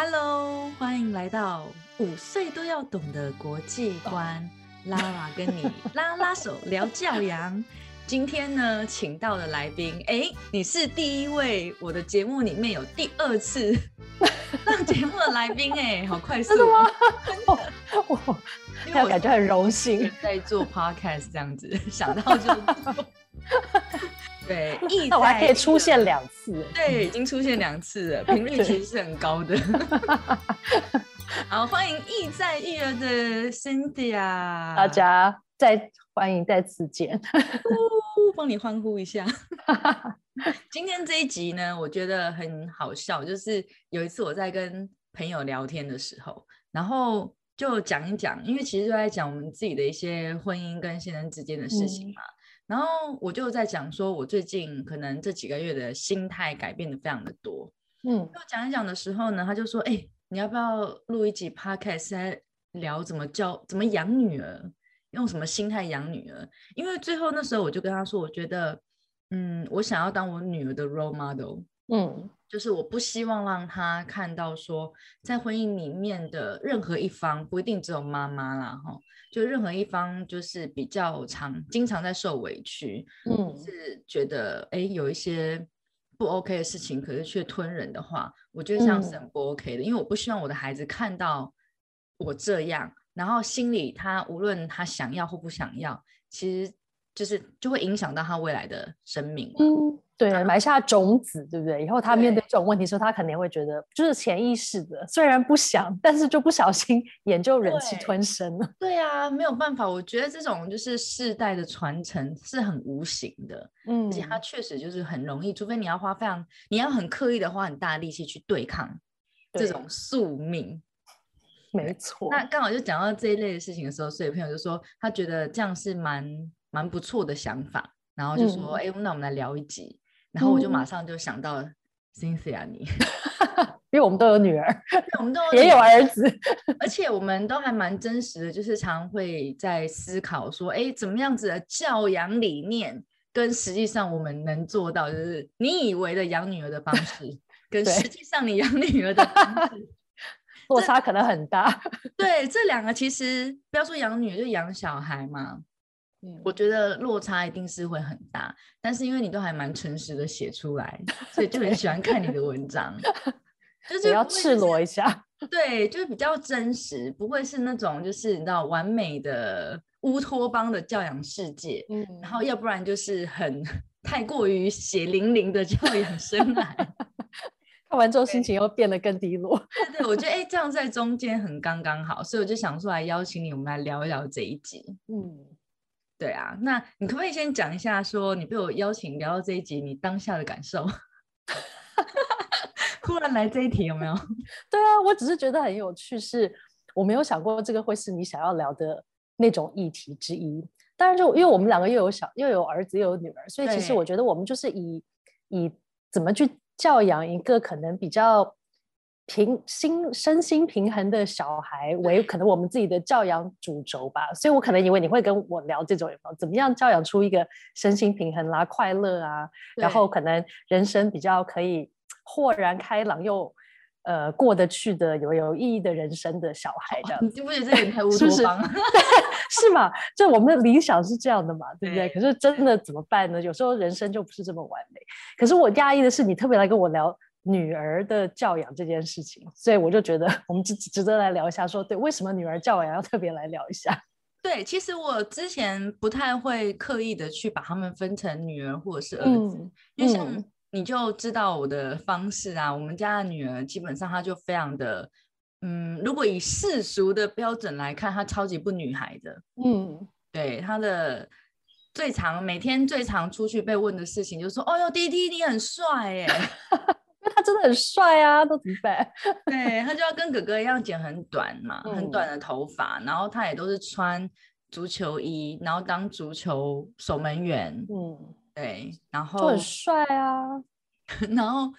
Hello，欢迎来到五岁都要懂的国际观，拉拉跟你拉拉手聊教养。今天呢，请到的来宾，哎，你是第一位我的节目里面有第二次 上节目的来宾，哎，好快速，真的吗？我因为我感觉很荣幸在做 podcast 这样子，想到就做。对，那我还可以出现两次，对，已经出现两次了，频率其实是很高的。好，欢迎意在育儿的 Cynthia，大家再欢迎再次见，帮你欢呼一下。今天这一集呢，我觉得很好笑，就是有一次我在跟朋友聊天的时候，然后就讲一讲，因为其实就在讲我们自己的一些婚姻跟先生之间的事情嘛。然后我就在讲说，我最近可能这几个月的心态改变的非常的多。嗯，我讲一讲的时候呢，他就说：“哎，你要不要录一集 podcast 来聊怎么教、怎么养女儿，用什么心态养女儿？”因为最后那时候我就跟他说，我觉得，嗯，我想要当我女儿的 role model。嗯，就是我不希望让他看到说，在婚姻里面的任何一方，不一定只有妈妈啦，哈。就任何一方就是比较常经常在受委屈，嗯，是觉得哎有一些不 OK 的事情，可是却吞忍的话，我觉得这样是很不 OK 的，因为我不希望我的孩子看到我这样，然后心里他无论他想要或不想要，其实就是就会影响到他未来的生命。嗯。对，埋下种子，对不对？以后他面对这种问题的时候，他肯定会觉得，就是潜意识的，虽然不想，但是就不小心也就忍气吞声了。对啊，没有办法，我觉得这种就是世代的传承是很无形的，嗯，而且它确实就是很容易，除非你要花非常，你要很刻意的花很大力气去对抗这种宿命。没错。那刚好就讲到这一类的事情的时候，所以朋友就说他觉得这样是蛮蛮不错的想法，然后就说，哎，那我们来聊一集。然后我就马上就想到 Cynthia 你，因为我们都有女儿，我们都也有儿子，而且我们都还蛮真实的，就是常会在思考说，哎，怎么样子的教养理念跟实际上我们能做到，就是你以为的养女儿的方式，跟实际上你养女儿的方式落差可能很大。对，这两个其实不要说养女儿，就养小孩嘛。我觉得落差一定是会很大，但是因为你都还蛮诚实的写出来，所以就很喜欢看你的文章，就是要赤裸一下，对，就是比较真实，不会是那种就是你知道完美的乌托邦的教养世界，嗯，然后要不然就是很太过于血淋淋的教养生涯，看完之后心情又变得更低落，对对，我觉得哎这样在中间很刚刚好，所以我就想出来邀请你，我们来聊一聊这一集，嗯。对啊，那你可不可以先讲一下，说你被我邀请聊到这一集，你当下的感受？突然来这一题有没有？对啊，我只是觉得很有趣，是我没有想过这个会是你想要聊的那种议题之一。当然，就因为我们两个又有小又有儿子又有女儿，所以其实我觉得我们就是以以怎么去教养一个可能比较。平心身心平衡的小孩为可能我们自己的教养主轴吧，所以我可能以为你会跟我聊这种怎么样教养出一个身心平衡啦、快乐啊，然后可能人生比较可以豁然开朗又呃过得去的有有意义的人生的小孩的。你不觉得这点太乌托邦？是吗？就我们的理想是这样的嘛，对不对？可是真的怎么办呢？有时候人生就不是这么完美。可是我压抑的是，你特别来跟我聊。女儿的教养这件事情，所以我就觉得我们值值得来聊一下。说对，为什么女儿教养要特别来聊一下？对，其实我之前不太会刻意的去把他们分成女儿或者是儿子，因为像你就知道我的方式啊。我们家的女儿基本上她就非常的，嗯，如果以世俗的标准来看，她超级不女孩的。嗯，对，她的最常每天最常出去被问的事情就是说：“哦哟，弟弟你很帅耶。” 他真的很帅啊，都怎么办？对他就要跟哥哥一样剪很短嘛，很短的头发，然后他也都是穿足球衣，然后当足球守门员。嗯，对，然后很帅啊。然后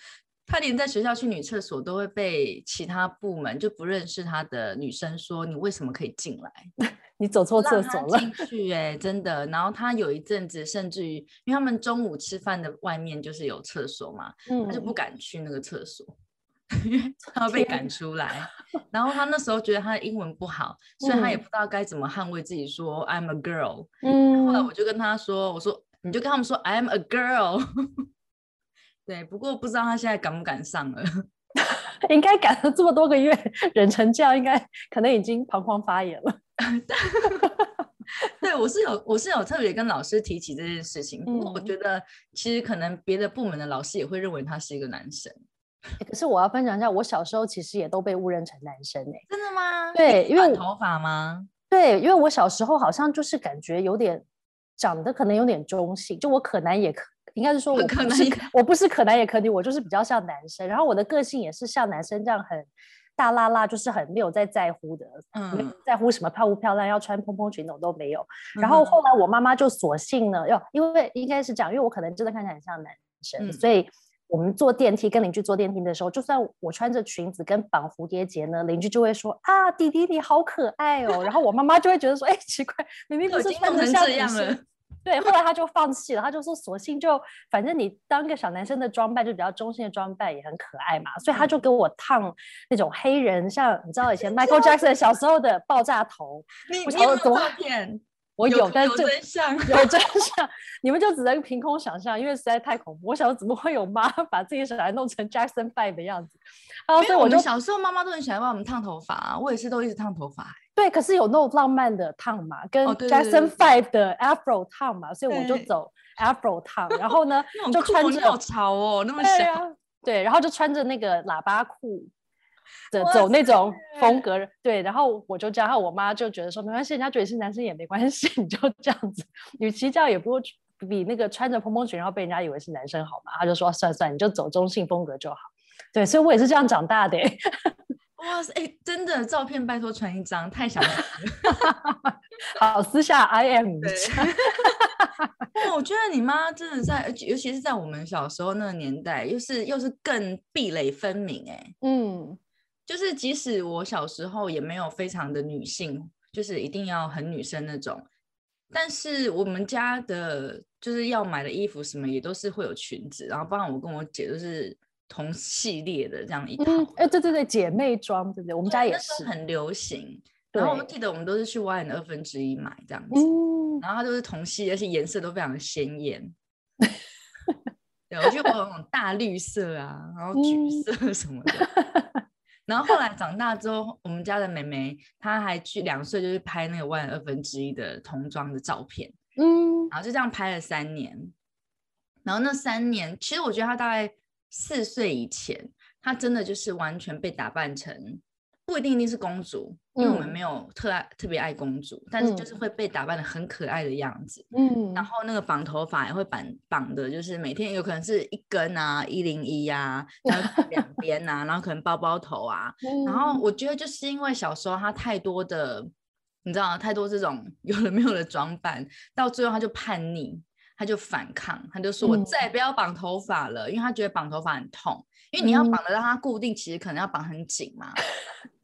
他连在学校去女厕所都会被其他部门就不认识他的女生说：“你为什么可以进来？”你走错厕所了，进去哎，真的。然后他有一阵子，甚至于，因为他们中午吃饭的外面就是有厕所嘛，他就不敢去那个厕所。因为他要被赶出来。然后他那时候觉得他的英文不好，所以他也不知道该怎么捍卫自己，说 I'm a girl。嗯，后来我就跟他说，我说你就跟他们说 I'm a girl。对，不过不知道他现在敢不敢上了。应该赶了这么多个月，忍成这样，应该可能已经膀胱发炎了。对，我是有，我是有特别跟老师提起这件事情。不过我觉得，其实可能别的部门的老师也会认为他是一个男生。可是我要分享一下，我小时候其实也都被误认成男生诶。真的吗？对，因为头发吗？对，因为我小时候好像就是感觉有点长得可能有点中性，就我可男也可。应该是说，我可能我不是可男也可女，我就是比较像男生。然后我的个性也是像男生这样很大拉拉，就是很没有在在乎的，嗯，在乎什么漂不漂亮，要穿蓬蓬裙那种都没有。然后后来我妈妈就索性呢，要因为应该是这样，因为我可能真的看起来很像男生，所以我们坐电梯跟邻居坐电梯的时候，就算我穿着裙子跟绑蝴蝶结呢，邻居就会说啊，弟弟你好可爱哦。然后我妈妈就会觉得说，哎，奇怪，明明不是穿成这样了。对，后来他就放弃了，他就说索性就反正你当个小男生的装扮就比较中性的装扮也很可爱嘛，所以他就给我烫那种黑人，像你知道以前 Michael Jackson 小时候的爆炸头。你你有照片？我有，但是真相有 真相，你们就只能凭空想象，因为实在太恐怖。我想怎么会有妈 把自己小孩弄成 Jackson Five 的样子？啊，所以我就小时候妈妈都很喜欢帮我们烫头发，我也是都一直烫头发。对，可是有那种浪漫的烫嘛，跟 Jackson Five 的 Afro 烫嘛，所以我就走 Afro 烫。然后呢，就穿着好潮哦，那么小。对，然后就穿着那个喇叭裤的走那种风格。对，然后我就这样，然后我妈就觉得说没关系，人家觉得是男生也没关系，你就这样子。与其这样，也不会比那个穿着蓬蓬裙然后被人家以为是男生好嘛。她就说算算，你就走中性风格就好。对，所以我也是这样长大的。哇塞，哎，真的照片拜托传一张，太想了。好，私下 I am。对，我觉得你妈真的在，尤其是在我们小时候那个年代，又是又是更壁垒分明。哎，嗯，就是即使我小时候也没有非常的女性，就是一定要很女生那种，但是我们家的就是要买的衣服什么也都是会有裙子，然后包括我跟我姐都是。同系列的这样一套，哎，对对对，姐妹装，对不对？我们家也是很流行。然后我记得我们都是去 Y 的二分之一买这样子，然后它都是同系，而且颜色都非常的鲜艳。对，我就有 那种大绿色啊，然后橘色什么的。然后后来长大之后，我们家的妹妹她还去两岁就去拍那个万二分之一的童装的照片，嗯，然后就这样拍了三年。然后那三年，其实我觉得她大概。四岁以前，她真的就是完全被打扮成，不一定一定是公主，因为我们没有特爱特别爱公主，但是就是会被打扮的很可爱的样子。嗯，然后那个绑头发也会绑绑的，就是每天有可能是一根啊，一零一呀，然后两 边啊，然后可能包包头啊。然后我觉得就是因为小时候她太多的，你知道太多这种有了没有的装扮，到最后她就叛逆。他就反抗，他就说：“我再也不要绑头发了，因为他觉得绑头发很痛，因为你要绑的让它固定，其实可能要绑很紧嘛。”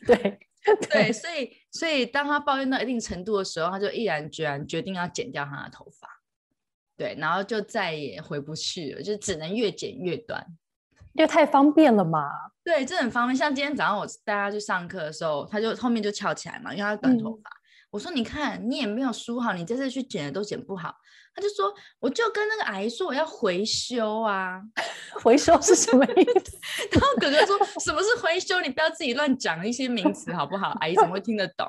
对 对，所以所以当他抱怨到一定程度的时候，他就毅然决然决定要剪掉他的头发。对，然后就再也回不去了，就只能越剪越短，因为太方便了嘛。对，这很方便。像今天早上我带他去上课的时候，他就后面就翘起来嘛，因为他短头发。我说：“你看，你也没有梳好，你这次去剪的都剪不好。”他就说：“我就跟那个阿姨说我要回修啊，回修是什么意思？” 然后哥哥说：“什么是回修？你不要自己乱讲一些名词好不好？阿姨怎么会听得懂？”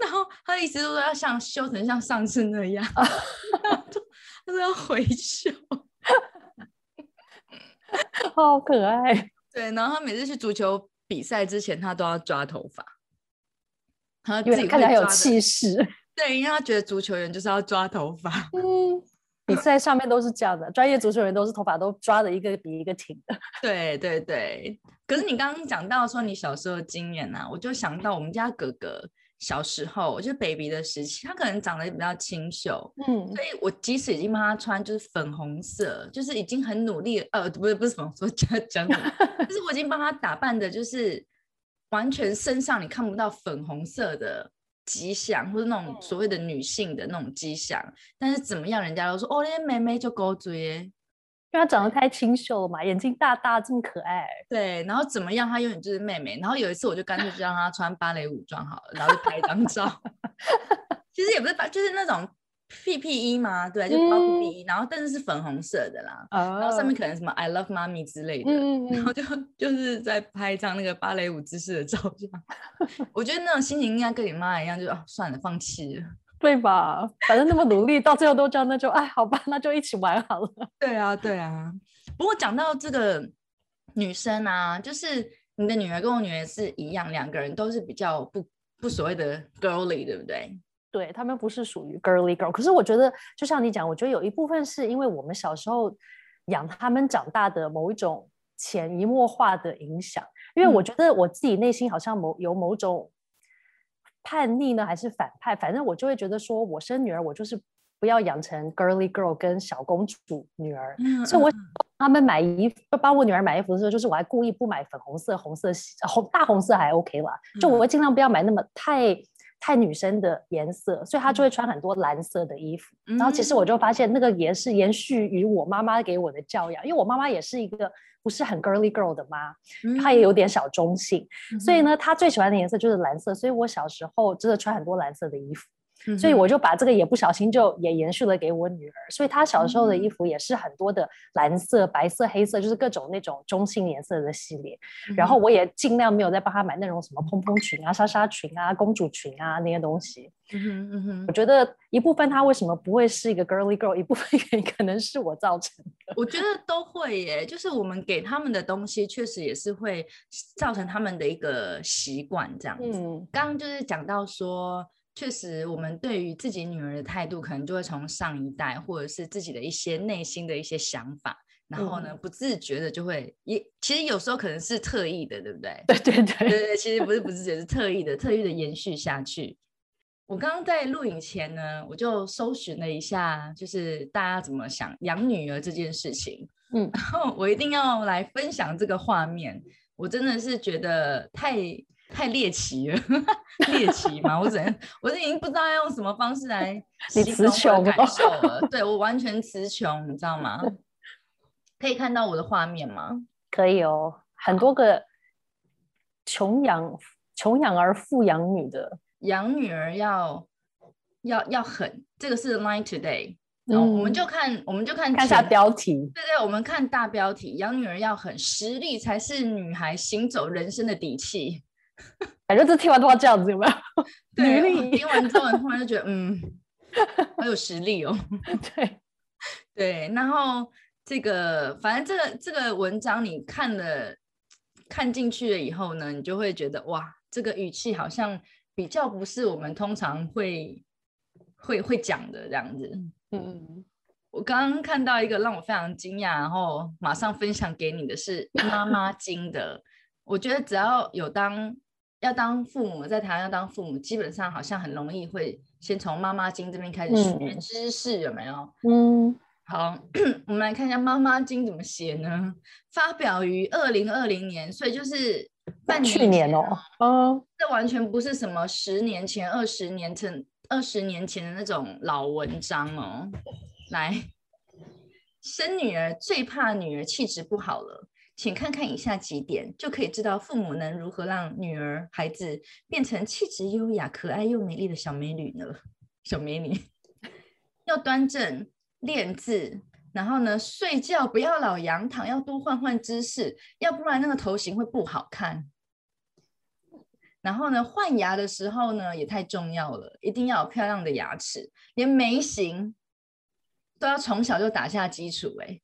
然后他的意思就是说要像修成像上次那样，他说要回修，好可爱。对，然后他每次去足球比赛之前，他都要抓头发。他自己看起来有气势，对，因为他觉得足球员就是要抓头发。嗯，比赛上面都是这样的，专业足球员都是头发都抓的一个比一个挺的。对对对，可是你刚刚讲到说你小时候的经验呢，我就想到我们家哥哥小时候，就 baby 的时期，他可能长得比较清秀，嗯，所以我即使已经帮他穿就是粉红色，就是已经很努力，呃，不是不是粉红色，讲讲，就是我已经帮他打扮的，就是。完全身上你看不到粉红色的吉祥，或者那种所谓的女性的那种迹象，但是怎么样，人家都说哦，那妹妹就勾嘴，因为她长得太清秀了嘛，眼睛大大，这么可爱。对，然后怎么样，她永远就是妹妹。然后有一次，我就干脆就让她穿芭蕾舞装好了，然后就拍一张照。其实也不是，就是那种。P P E 吗？对，就包 P P E，然后但是是粉红色的啦，然后上面可能什么 I love mommy 之类的，然后就就是在拍一张那个芭蕾舞姿势的照片。我觉得那种心情应该跟你妈一样，就哦算了，放弃了，对吧？反正那么努力，到最后都这样，那就哎好吧，那就一起玩好了。对啊，对啊。不过讲到这个女生啊，就是你的女儿跟我女儿是一样，两个人都是比较不不所谓的 girly，对不对？对他们不是属于 girly girl，可是我觉得就像你讲，我觉得有一部分是因为我们小时候养他们长大的某一种潜移默化的影响。因为我觉得我自己内心好像某有某种叛逆呢，还是反派，反正我就会觉得说，我生女儿我就是不要养成 girly girl 跟小公主女儿。所以我他们买衣服，帮我女儿买衣服的时候，就是我还故意不买粉红色、红色、红大红色还 OK 啦，就我会尽量不要买那么太。太女生的颜色，所以她就会穿很多蓝色的衣服。然后其实我就发现，那个也是延续于我妈妈给我的教养，因为我妈妈也是一个不是很 girly girl 的妈，她也有点小中性，所以呢，她最喜欢的颜色就是蓝色。所以我小时候真的穿很多蓝色的衣服。所以我就把这个也不小心就也延续了给我女儿，所以她小时候的衣服也是很多的蓝色、白色、黑色，就是各种那种中性颜色的系列。然后我也尽量没有再帮她买那种什么蓬蓬裙啊、纱纱裙啊、公主裙啊那些东西。嗯哼嗯哼，我觉得一部分她为什么不会是一个 girly girl，一部分原因可能是我造成的。我觉得都会耶，就是我们给他们的东西确实也是会造成他们的一个习惯这样子。刚刚就是讲到说。确实，我们对于自己女儿的态度，可能就会从上一代，或者是自己的一些内心的一些想法，然后呢，不自觉的就会也，其实有时候可能是特意的，对不对？对对对对对，其实不是不自觉，是特意的，特意的延续下去。我刚刚在录影前呢，我就搜寻了一下，就是大家怎么想养女儿这件事情，嗯，然后我一定要来分享这个画面，我真的是觉得太。太猎奇了，猎奇嘛？我只能，我已经不知道要用什么方式来形容我的感受了。对我完全词穷，你知道吗？可以看到我的画面吗？可以哦，很多个穷养穷养儿富养女的，养女儿要要要狠。这个是 Line Today。嗯，我们就看，我们就看看下标题。对对，我们看大标题，养女儿要狠，实力才是女孩行走人生的底气。感觉这听完都要这样子，有没有？对，听完之后突然就觉得，嗯，好有实力哦。对对，然后这个，反正这个这个文章你看了看进去了以后呢，你就会觉得，哇，这个语气好像比较不是我们通常会会会讲的这样子。嗯嗯。我刚刚看到一个让我非常惊讶，然后马上分享给你的是妈妈经的。我觉得只要有当要当父母，在台湾要当父母，基本上好像很容易会先从妈妈经这边开始学知识，有没有？嗯，好，我们来看一下妈妈经怎么写呢？发表于二零二零年，所以就是半去年哦，嗯，这完全不是什么十年前、二十年前、二十年前的那种老文章哦。来，生女儿最怕女儿气质不好了。请看看以下几点，就可以知道父母能如何让女儿、孩子变成气质优雅、可爱又美丽的小美女呢？小美女要端正、练字，然后呢，睡觉不要老仰躺，要多换换姿势，要不然那个头型会不好看。然后呢，换牙的时候呢，也太重要了，一定要有漂亮的牙齿，连眉形都要从小就打下基础。哎。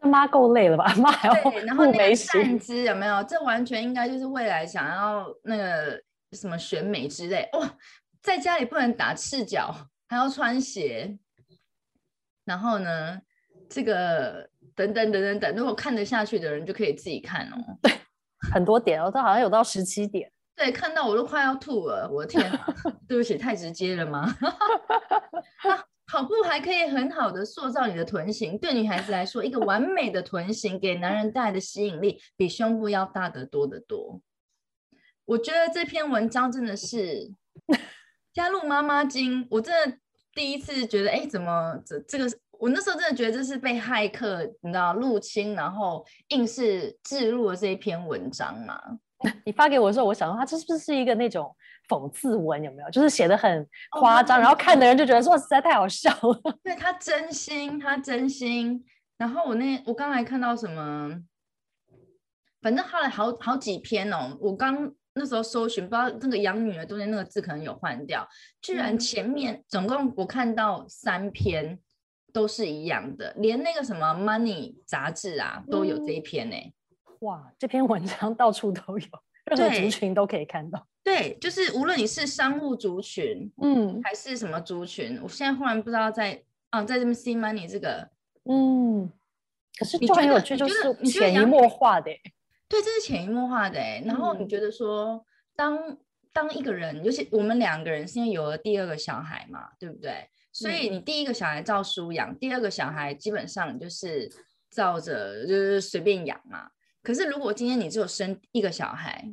妈够累了吧？妈还要然后那个站姿有没有？这完全应该就是未来想要那个什么选美之类哇！在家里不能打赤脚，还要穿鞋。然后呢，这个等等等等等，如果看得下去的人就可以自己看哦。对，很多点哦，这好像有到十七点。对，看到我都快要吐了，我的天！对不起，太直接了吗？跑步还可以很好的塑造你的臀型，对女孩子来说，一个完美的臀型给男人带来的吸引力比胸部要大得多得多。我觉得这篇文章真的是 加入妈妈经，我真的第一次觉得，哎，怎么这这个我那时候真的觉得这是被骇客你知道入侵，然后硬是置入了这一篇文章嘛。你发给我的时候，我想说他这是不是一个那种讽刺文？有没有？就是写的很夸张，然后看的人就觉得说实在太好笑了。对他真心，他真心。然后我那我刚才看到什么，反正后来好好几篇哦。我刚那时候搜寻，不知道那个养女儿中间那个字可能有换掉，居然前面总共我看到三篇都是一样的，连那个什么 Money 杂志啊都有这一篇呢。哇，这篇文章到处都有，任何族群都可以看到。对，就是无论你是商务族群，嗯，还是什么族群，我现在忽然不知道在啊，在这边 see money 这个，嗯，可是就很有趣，就是潜移默化的，对，这是潜移默化的。然后你觉得说，当当一个人，尤其我们两个人，现在有了第二个小孩嘛，对不对？所以你第一个小孩照书养，第二个小孩基本上就是照着就是随便养嘛。可是，如果今天你只有生一个小孩，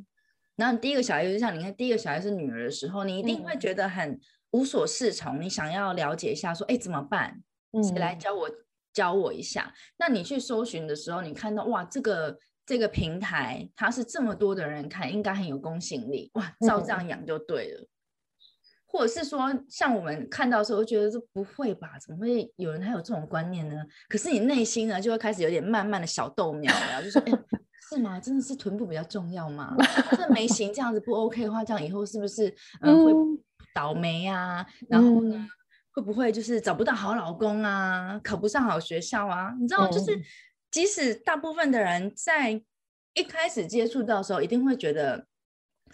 然后第一个小孩就像你看，第一个小孩是女儿的时候，你一定会觉得很无所适从。你想要了解一下，说，哎，怎么办？谁来教我教我一下？那你去搜寻的时候，你看到哇，这个这个平台它是这么多的人看，应该很有公信力。哇，照这样养就对了。或者是说，像我们看到的时候，觉得这不会吧？怎么会有人还有这种观念呢？可是你内心呢，就会开始有点慢慢的小豆苗了，就说：“哎，是吗？真的是臀部比较重要吗？这眉形这样子不 OK 的话，这样以后是不是嗯会倒霉啊？然后呢，会不会就是找不到好老公啊？考不上好学校啊？你知道，就是即使大部分的人在一开始接触到的时候，一定会觉得。”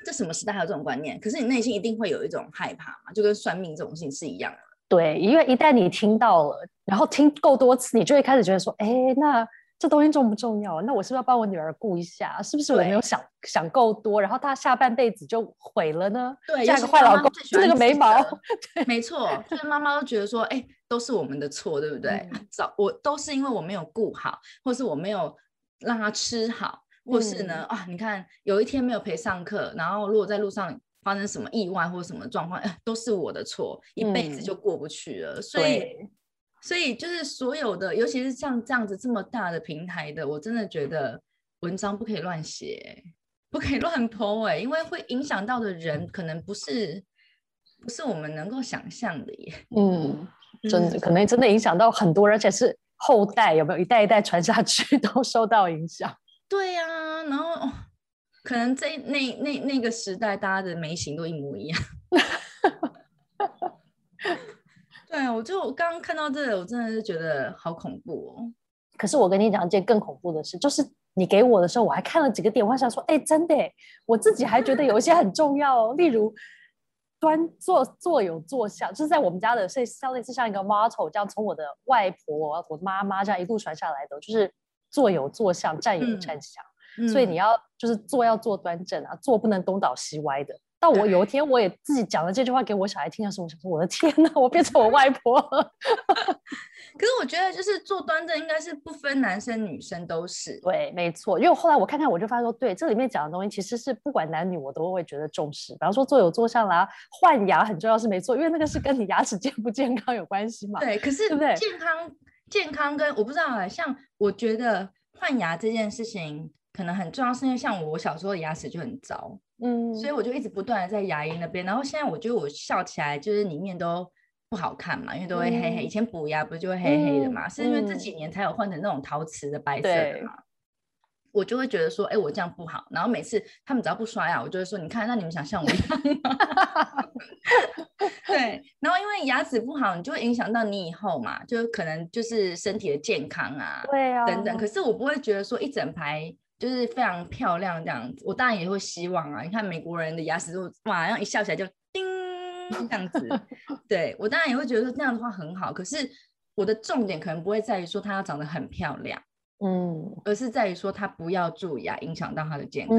这什么时代还有这种观念？可是你内心一定会有一种害怕嘛，就跟算命这种事情是一样的。对，因为一旦你听到了，然后听够多次，你就会开始觉得说，哎，那这东西重不重要？那我是不是要帮我女儿顾一下？是不是我没有想想够多，然后她下半辈子就毁了呢？对，嫁个坏老公，那个眉毛，没错，就是妈妈都觉得说，哎，都是我们的错，对不对？早我都是因为我没有顾好，或是我没有让她吃好。或是呢啊，你看有一天没有陪上课，然后如果在路上发生什么意外或者什么状况，都是我的错，一辈子就过不去了。所以，所以就是所有的，尤其是像这样子这么大的平台的，我真的觉得文章不可以乱写，不可以乱剖哎，因为会影响到的人可能不是不是我们能够想象的耶。嗯，真的可能真的影响到很多人，而且是后代有没有一代一代传下去 都受到影响。对呀，然后可能在那那那个时代，大家的眉形都一模一样。我就刚刚看到这个，我真的是觉得好恐怖哦。可是我跟你讲一件更恐怖的事，就是你给我的时候，我还看了几个点，我想说，哎，真的，我自己还觉得有一些很重要哦，例如端坐坐有坐相，就是在我们家的，是像类似像一个 motto，这样从我的外婆、我妈妈这样一路传下来的，就是。坐有坐相，站有站相，所以你要就是坐要坐端正啊，坐不能东倒西歪的。到我有一天我也自己讲了这句话给我小孩听的时候，我想说我的天哪，我变成我外婆。可是我觉得就是坐端正应该是不分男生女生都是对，没错。因为后来我看看我就发现说，对，这里面讲的东西其实是不管男女我都会觉得重视。比方说坐有坐相啦，换牙很重要是没错，因为那个是跟你牙齿健不健康有关系嘛。对，可是对不对？健康。健康跟我不知道啊，像我觉得换牙这件事情可能很重要，是因为像我小时候牙齿就很糟，嗯，所以我就一直不断的在牙医那边。然后现在我觉得我笑起来就是里面都不好看嘛，因为都会黑黑。以前补牙不是就会黑黑的嘛，是因为这几年才有换成那种陶瓷的白色的嘛。我就会觉得说，哎，我这样不好。然后每次他们只要不刷牙，我就会说，你看，那你们想像我一样吗？对。然后因为牙齿不好，你就会影响到你以后嘛，就可能就是身体的健康啊，对啊，等等。可是我不会觉得说一整排就是非常漂亮这样子。我当然也会希望啊，你看美国人的牙齿都哇，然后一笑起来就叮这样子。对我当然也会觉得说这样的话很好。可是我的重点可能不会在于说她要长得很漂亮。嗯，而是在于说他不要蛀牙，影响到他的健康。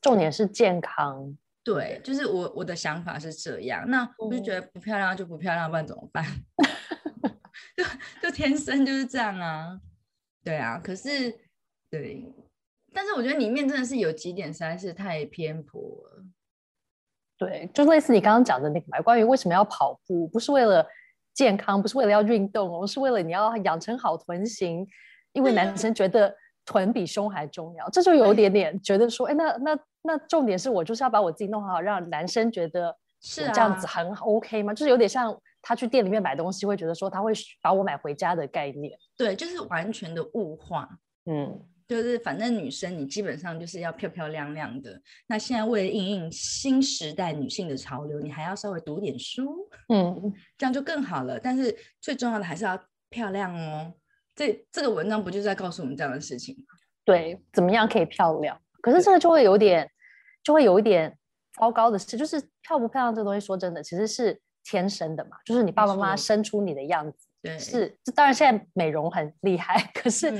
重点是健康。对，就是我我的想法是这样。那我就觉得不漂亮就不漂亮，不然怎么办？就就天生就是这样啊。对啊，可是对，但是我觉得里面真的是有几点实在是太偏颇了。对，就类似你刚刚讲的那个嘛，关于为什么要跑步，不是为了健康，不是为了要运动而，是为了你要养成好臀型，因为男生觉得臀比胸还重要，这就有点点觉得说，哎，那那那重点是我就是要把我自己弄好，让男生觉得是这样子很 OK 吗？就是有点像他去店里面买东西，会觉得说他会把我买回家的概念。对，就是完全的物化。嗯。就是反正女生你基本上就是要漂漂亮亮的。那现在为了应应新时代女性的潮流，你还要稍微读点书，嗯，这样就更好了。但是最重要的还是要漂亮哦。这这个文章不就是在告诉我们这样的事情吗？对，怎么样可以漂亮？可是这个就会有点，就会有一点糟糕的事，就是漂不漂亮这东西，说真的，其实是天生的嘛，就是你爸爸妈妈生出你的样子。对，是，这当然现在美容很厉害，可是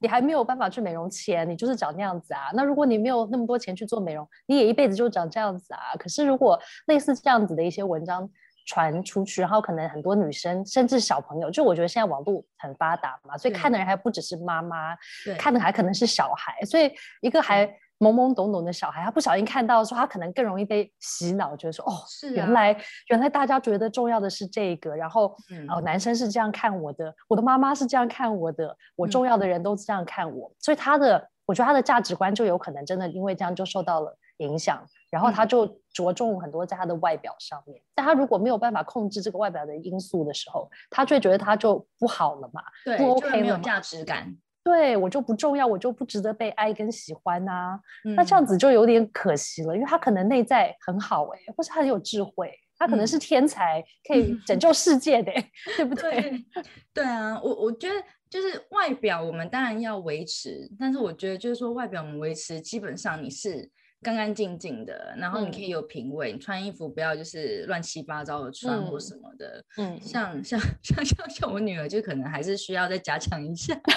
你还没有办法去美容前，你就是长那样子啊。那如果你没有那么多钱去做美容，你也一辈子就长这样子啊。可是如果类似这样子的一些文章传出去，然后可能很多女生甚至小朋友，就我觉得现在网络很发达嘛，所以看的人还不只是妈妈，看的还可能是小孩，所以一个还。懵懵懂懂的小孩，他不小心看到说，他可能更容易被洗脑，觉得说，哦，是原来原来大家觉得重要的是这个，然后哦，男生是这样看我的，我的妈妈是这样看我的，我重要的人都这样看我，所以他的，我觉得他的价值观就有可能真的因为这样就受到了影响，然后他就着重很多在他的外表上面，但他如果没有办法控制这个外表的因素的时候，他就会觉得他就不好了嘛，不 OK 没有价值感。对我就不重要，我就不值得被爱跟喜欢呐。那这样子就有点可惜了，因为他可能内在很好哎，或是他很有智慧，他可能是天才，可以拯 救世界的，对不对？对啊，我我觉得就是外表我们当然要维持，但是我觉得就是说外表我们维持，基本上你是干干净净的，然后你可以有品味，你穿衣服不要就是乱七八糟的穿或什么的。嗯，像像像像像我女儿就可能还是需要再加强一下。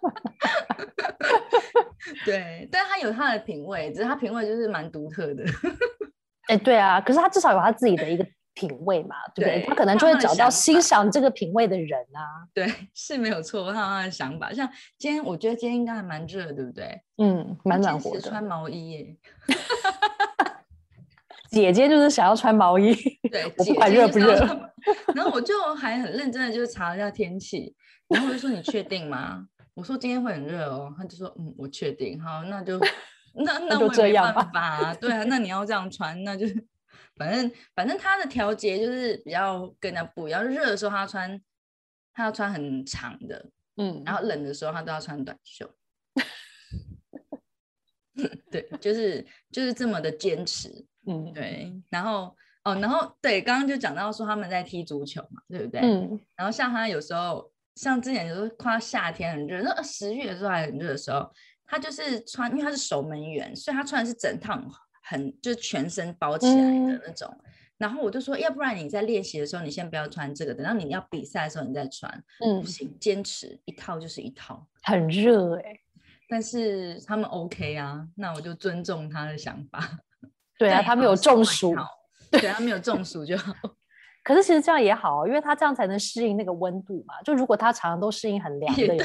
对，但他有他的品味，只是他品味就是蛮独特的。哎，对啊，可是他至少有他自己的一个品味嘛，对不对？他可能就会找到欣赏这个品味的人啊。对，是没有错，他有他的想法。像今天，我觉得今天应该还蛮热，对不对？嗯，蛮暖和的。穿毛衣耶。姐姐就是想要穿毛衣。对，我不管热不热。然后我就还很认真的就查了一下天气，然后我就说：“你确定吗？”我说今天会很热哦，他就说嗯，我确定，好，那就 那那我没办法，对啊，那你要这样穿，那就反正反正他的调节就是比较跟人家不一样，热的时候他穿他要穿很长的，嗯，然后冷的时候他都要穿短袖，对，就是就是这么的坚持，嗯，对，然后哦，然后对，刚刚就讲到说他们在踢足球嘛，对不对？嗯，然后像他有时候。像之前就是快夏天很热，那十月的时候还很热的时候，他就是穿，因为他是守门员，所以他穿的是整套很就是全身包起来的那种。然后我就说，要不然你在练习的时候，你先不要穿这个，等到你要比赛的时候你再穿。嗯，不行，坚持一套就是一套。很热哎，但是他们 OK 啊，那我就尊重他的想法。对啊，他没有中暑，对，他没有中暑就好。可是其实这样也好，因为他这样才能适应那个温度嘛。就如果他常常都适应很凉的，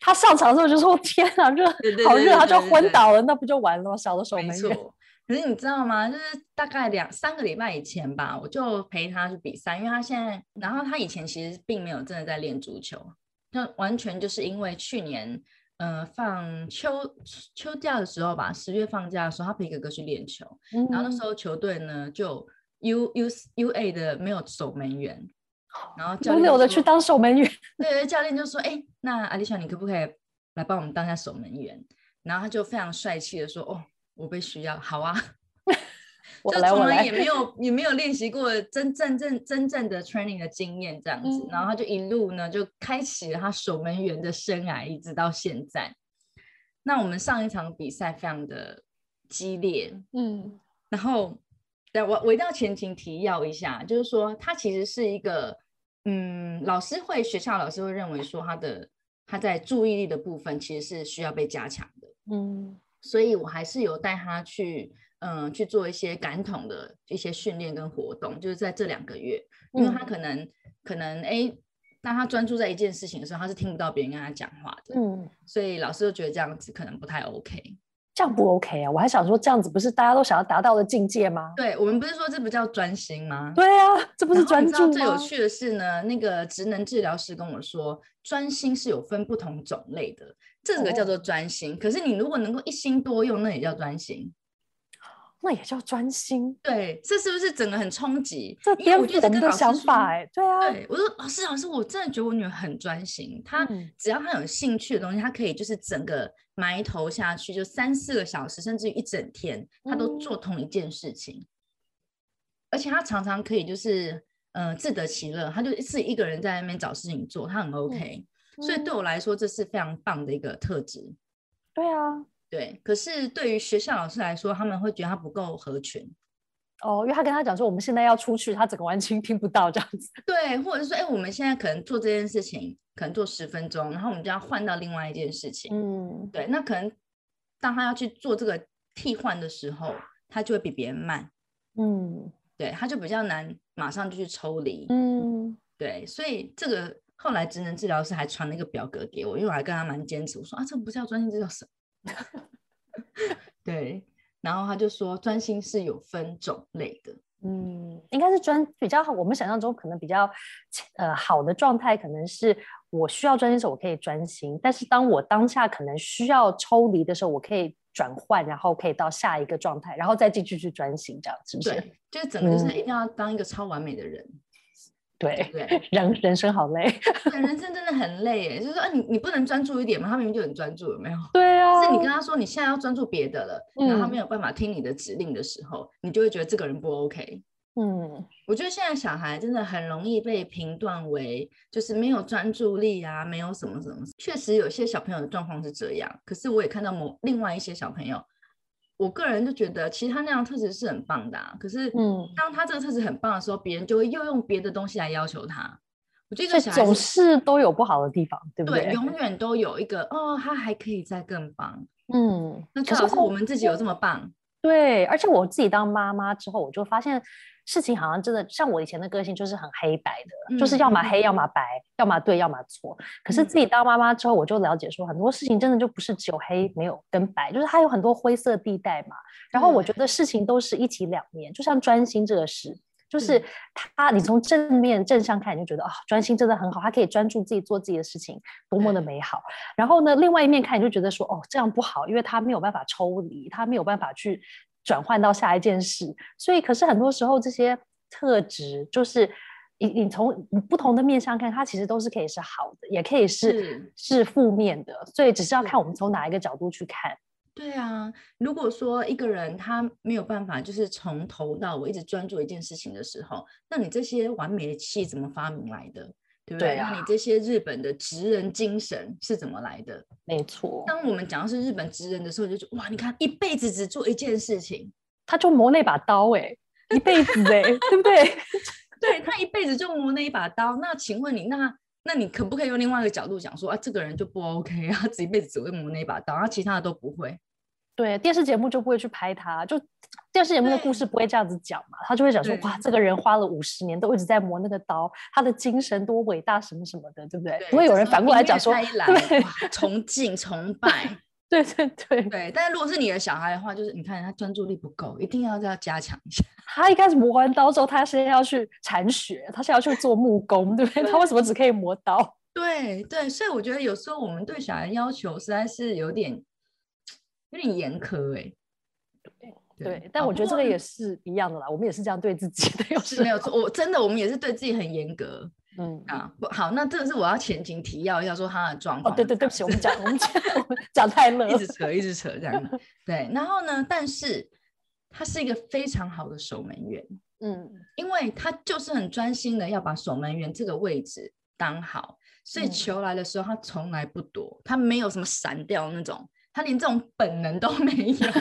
他上场的时候就说：“天啊，热，好热！”他就昏倒了，那不就完了吗？小的时候没错。可是你知道吗？就是大概两三个礼拜以前吧，我就陪他去比赛，因为他现在，然后他以前其实并没有真的在练足球，那完全就是因为去年，嗯，放秋秋假的时候吧，十月放假的时候，他陪哥哥去练球，然后那时候球队呢就。U U U A 的没有守门员，然后教练的去当守门员。对，教练就说：“哎，那阿丽莎，你可不可以来帮我们当下守门员？”然后他就非常帅气的说：“哦，我被需要，好啊。”就从来也没有 也没有练习过真正正真正的 training 的经验这样子，然后他就一路呢就开启了他守门员的生涯，一直到现在。那我们上一场比赛非常的激烈，嗯，然后。对我，我一定要前情提要一下，就是说，他其实是一个，嗯，老师会，学校老师会认为说，他的他在注意力的部分其实是需要被加强的，嗯，所以我还是有带他去，嗯，去做一些感统的一些训练跟活动，就是在这两个月，因为他可能可能，哎，当他专注在一件事情的时候，他是听不到别人跟他讲话的，嗯，所以老师就觉得这样子可能不太 OK。这样不 OK 啊！我还想说，这样子不是大家都想要达到的境界吗？对我们不是说这不叫专心吗？对啊，这不是专注吗？最有趣的是呢，那个职能治疗师跟我说，专心是有分不同种类的，这个叫做专心。可是你如果能够一心多用，那也叫专心。那也叫专心，对，这是不是整个很冲击？这颠覆我们的想法，哎，对啊，对我说老师，老师，我真的觉得我女儿很专心，她只要她有兴趣的东西，她可以就是整个埋头下去，就三四个小时，甚至于一整天，她都做同一件事情，而且她常常可以就是嗯自得其乐，她就自己一个人在那边找事情做，她很 OK，所以对我来说这是非常棒的一个特质。对啊。对，可是对于学校老师来说，他们会觉得他不够合群。哦，因为他跟他讲说，我们现在要出去，他整个完全听不到这样子。对，或者是说，哎，我们现在可能做这件事情，可能做十分钟，然后我们就要换到另外一件事情。嗯，对，那可能当他要去做这个替换的时候，他就会比别人慢。嗯，对，他就比较难马上就去抽离。嗯，对，所以这个后来职能治疗师还传了一个表格给我，因为我还跟他蛮坚持，我说啊，这不叫专心治疗师。对，然后他就说专心是有分种类的，嗯，应该是专比较好。我们想象中可能比较呃好的状态，可能是我需要专心时候我可以专心，但是当我当下可能需要抽离的时候，我可以转换，然后可以到下一个状态，然后再继续去专心，这样是不是？对，就是整个就是一定要当一个超完美的人。对对，人人生好累，人生真的很累耶。就是说，啊，你你不能专注一点吗？他明明就很专注，有没有？对啊。是你跟他说你现在要专注别的了，然后他没有办法听你的指令的时候，你就会觉得这个人不 OK。嗯，我觉得现在小孩真的很容易被评断为就是没有专注力啊，没有什么什么。确实有些小朋友的状况是这样，可是我也看到某另外一些小朋友。我个人就觉得，其实他那样特质是很棒的。可是，嗯，当他这个特质很棒的时候，别人就会又用别的东西来要求他。我觉得总是都有不好的地方，对不对？永 远都有一个哦，他还可以再更棒。嗯，那最好是我们自己有这么棒。对，而且我自己当妈妈之后，我就发现。事情好像真的像我以前的个性，就是很黑白的，就是要么黑，要么白，要么对，要么错。可是自己当妈妈之后，我就了解说，很多事情真的就不是只有黑没有跟白，就是它有很多灰色地带嘛。然后我觉得事情都是一体两面，就像专心这个事，就是他，你从正面正向看，你就觉得啊，专心真的很好，他可以专注自己做自己的事情，多么的美好。然后呢，另外一面看，你就觉得说，哦，这样不好，因为他没有办法抽离，他没有办法去。转换到下一件事，所以可是很多时候这些特质，就是你你从不同的面向看，它其实都是可以是好的，也可以是是负面的，所以只是要看我们从哪一个角度去看。对啊，如果说一个人他没有办法，就是从头到尾一直专注一件事情的时候，那你这些完美的气怎么发明来的？对不对？那你这些日本的职人精神是怎么来的？没错。当我们讲的是日本职人的时候，就说哇，你看一辈子只做一件事情，他就磨那把刀，哎，一辈子，哎，对不对？对他一辈子就磨那一把刀。那请问你，那那你可不可以用另外一个角度讲说啊，这个人就不 OK 啊，这一辈子只会磨那一把刀，然后其他的都不会。对电视节目就不会去拍他，就电视节目的故事不会这样子讲嘛，他就会讲说哇，这个人花了五十年都一直在磨那个刀，他的精神多伟大什么什么的，对不对？不会有人反过来讲说对崇敬崇拜，对对对对。但是如果是你的小孩的话，就是你看他专注力不够，一定要要加强一下。他一开始磨完刀之后，他现在要去铲雪，他现在要去做木工，对不对？他为什么只可以磨刀？对对，所以我觉得有时候我们对小孩要求实在是有点。有点严苛哎，对对，但我觉得这个也是一样的啦，我们也是这样对自己的，是没有错。我真的，我们也是对自己很严格。嗯啊，不好，那这个是我要前情提要一下，说他的状况。哦，对对，对不起，我们讲我们讲讲太乐，一直扯一直扯这样。对，然后呢，但是他是一个非常好的守门员，嗯，因为他就是很专心的要把守门员这个位置当好，所以球来的时候他从来不躲，他没有什么闪掉那种。他连这种本能都没有，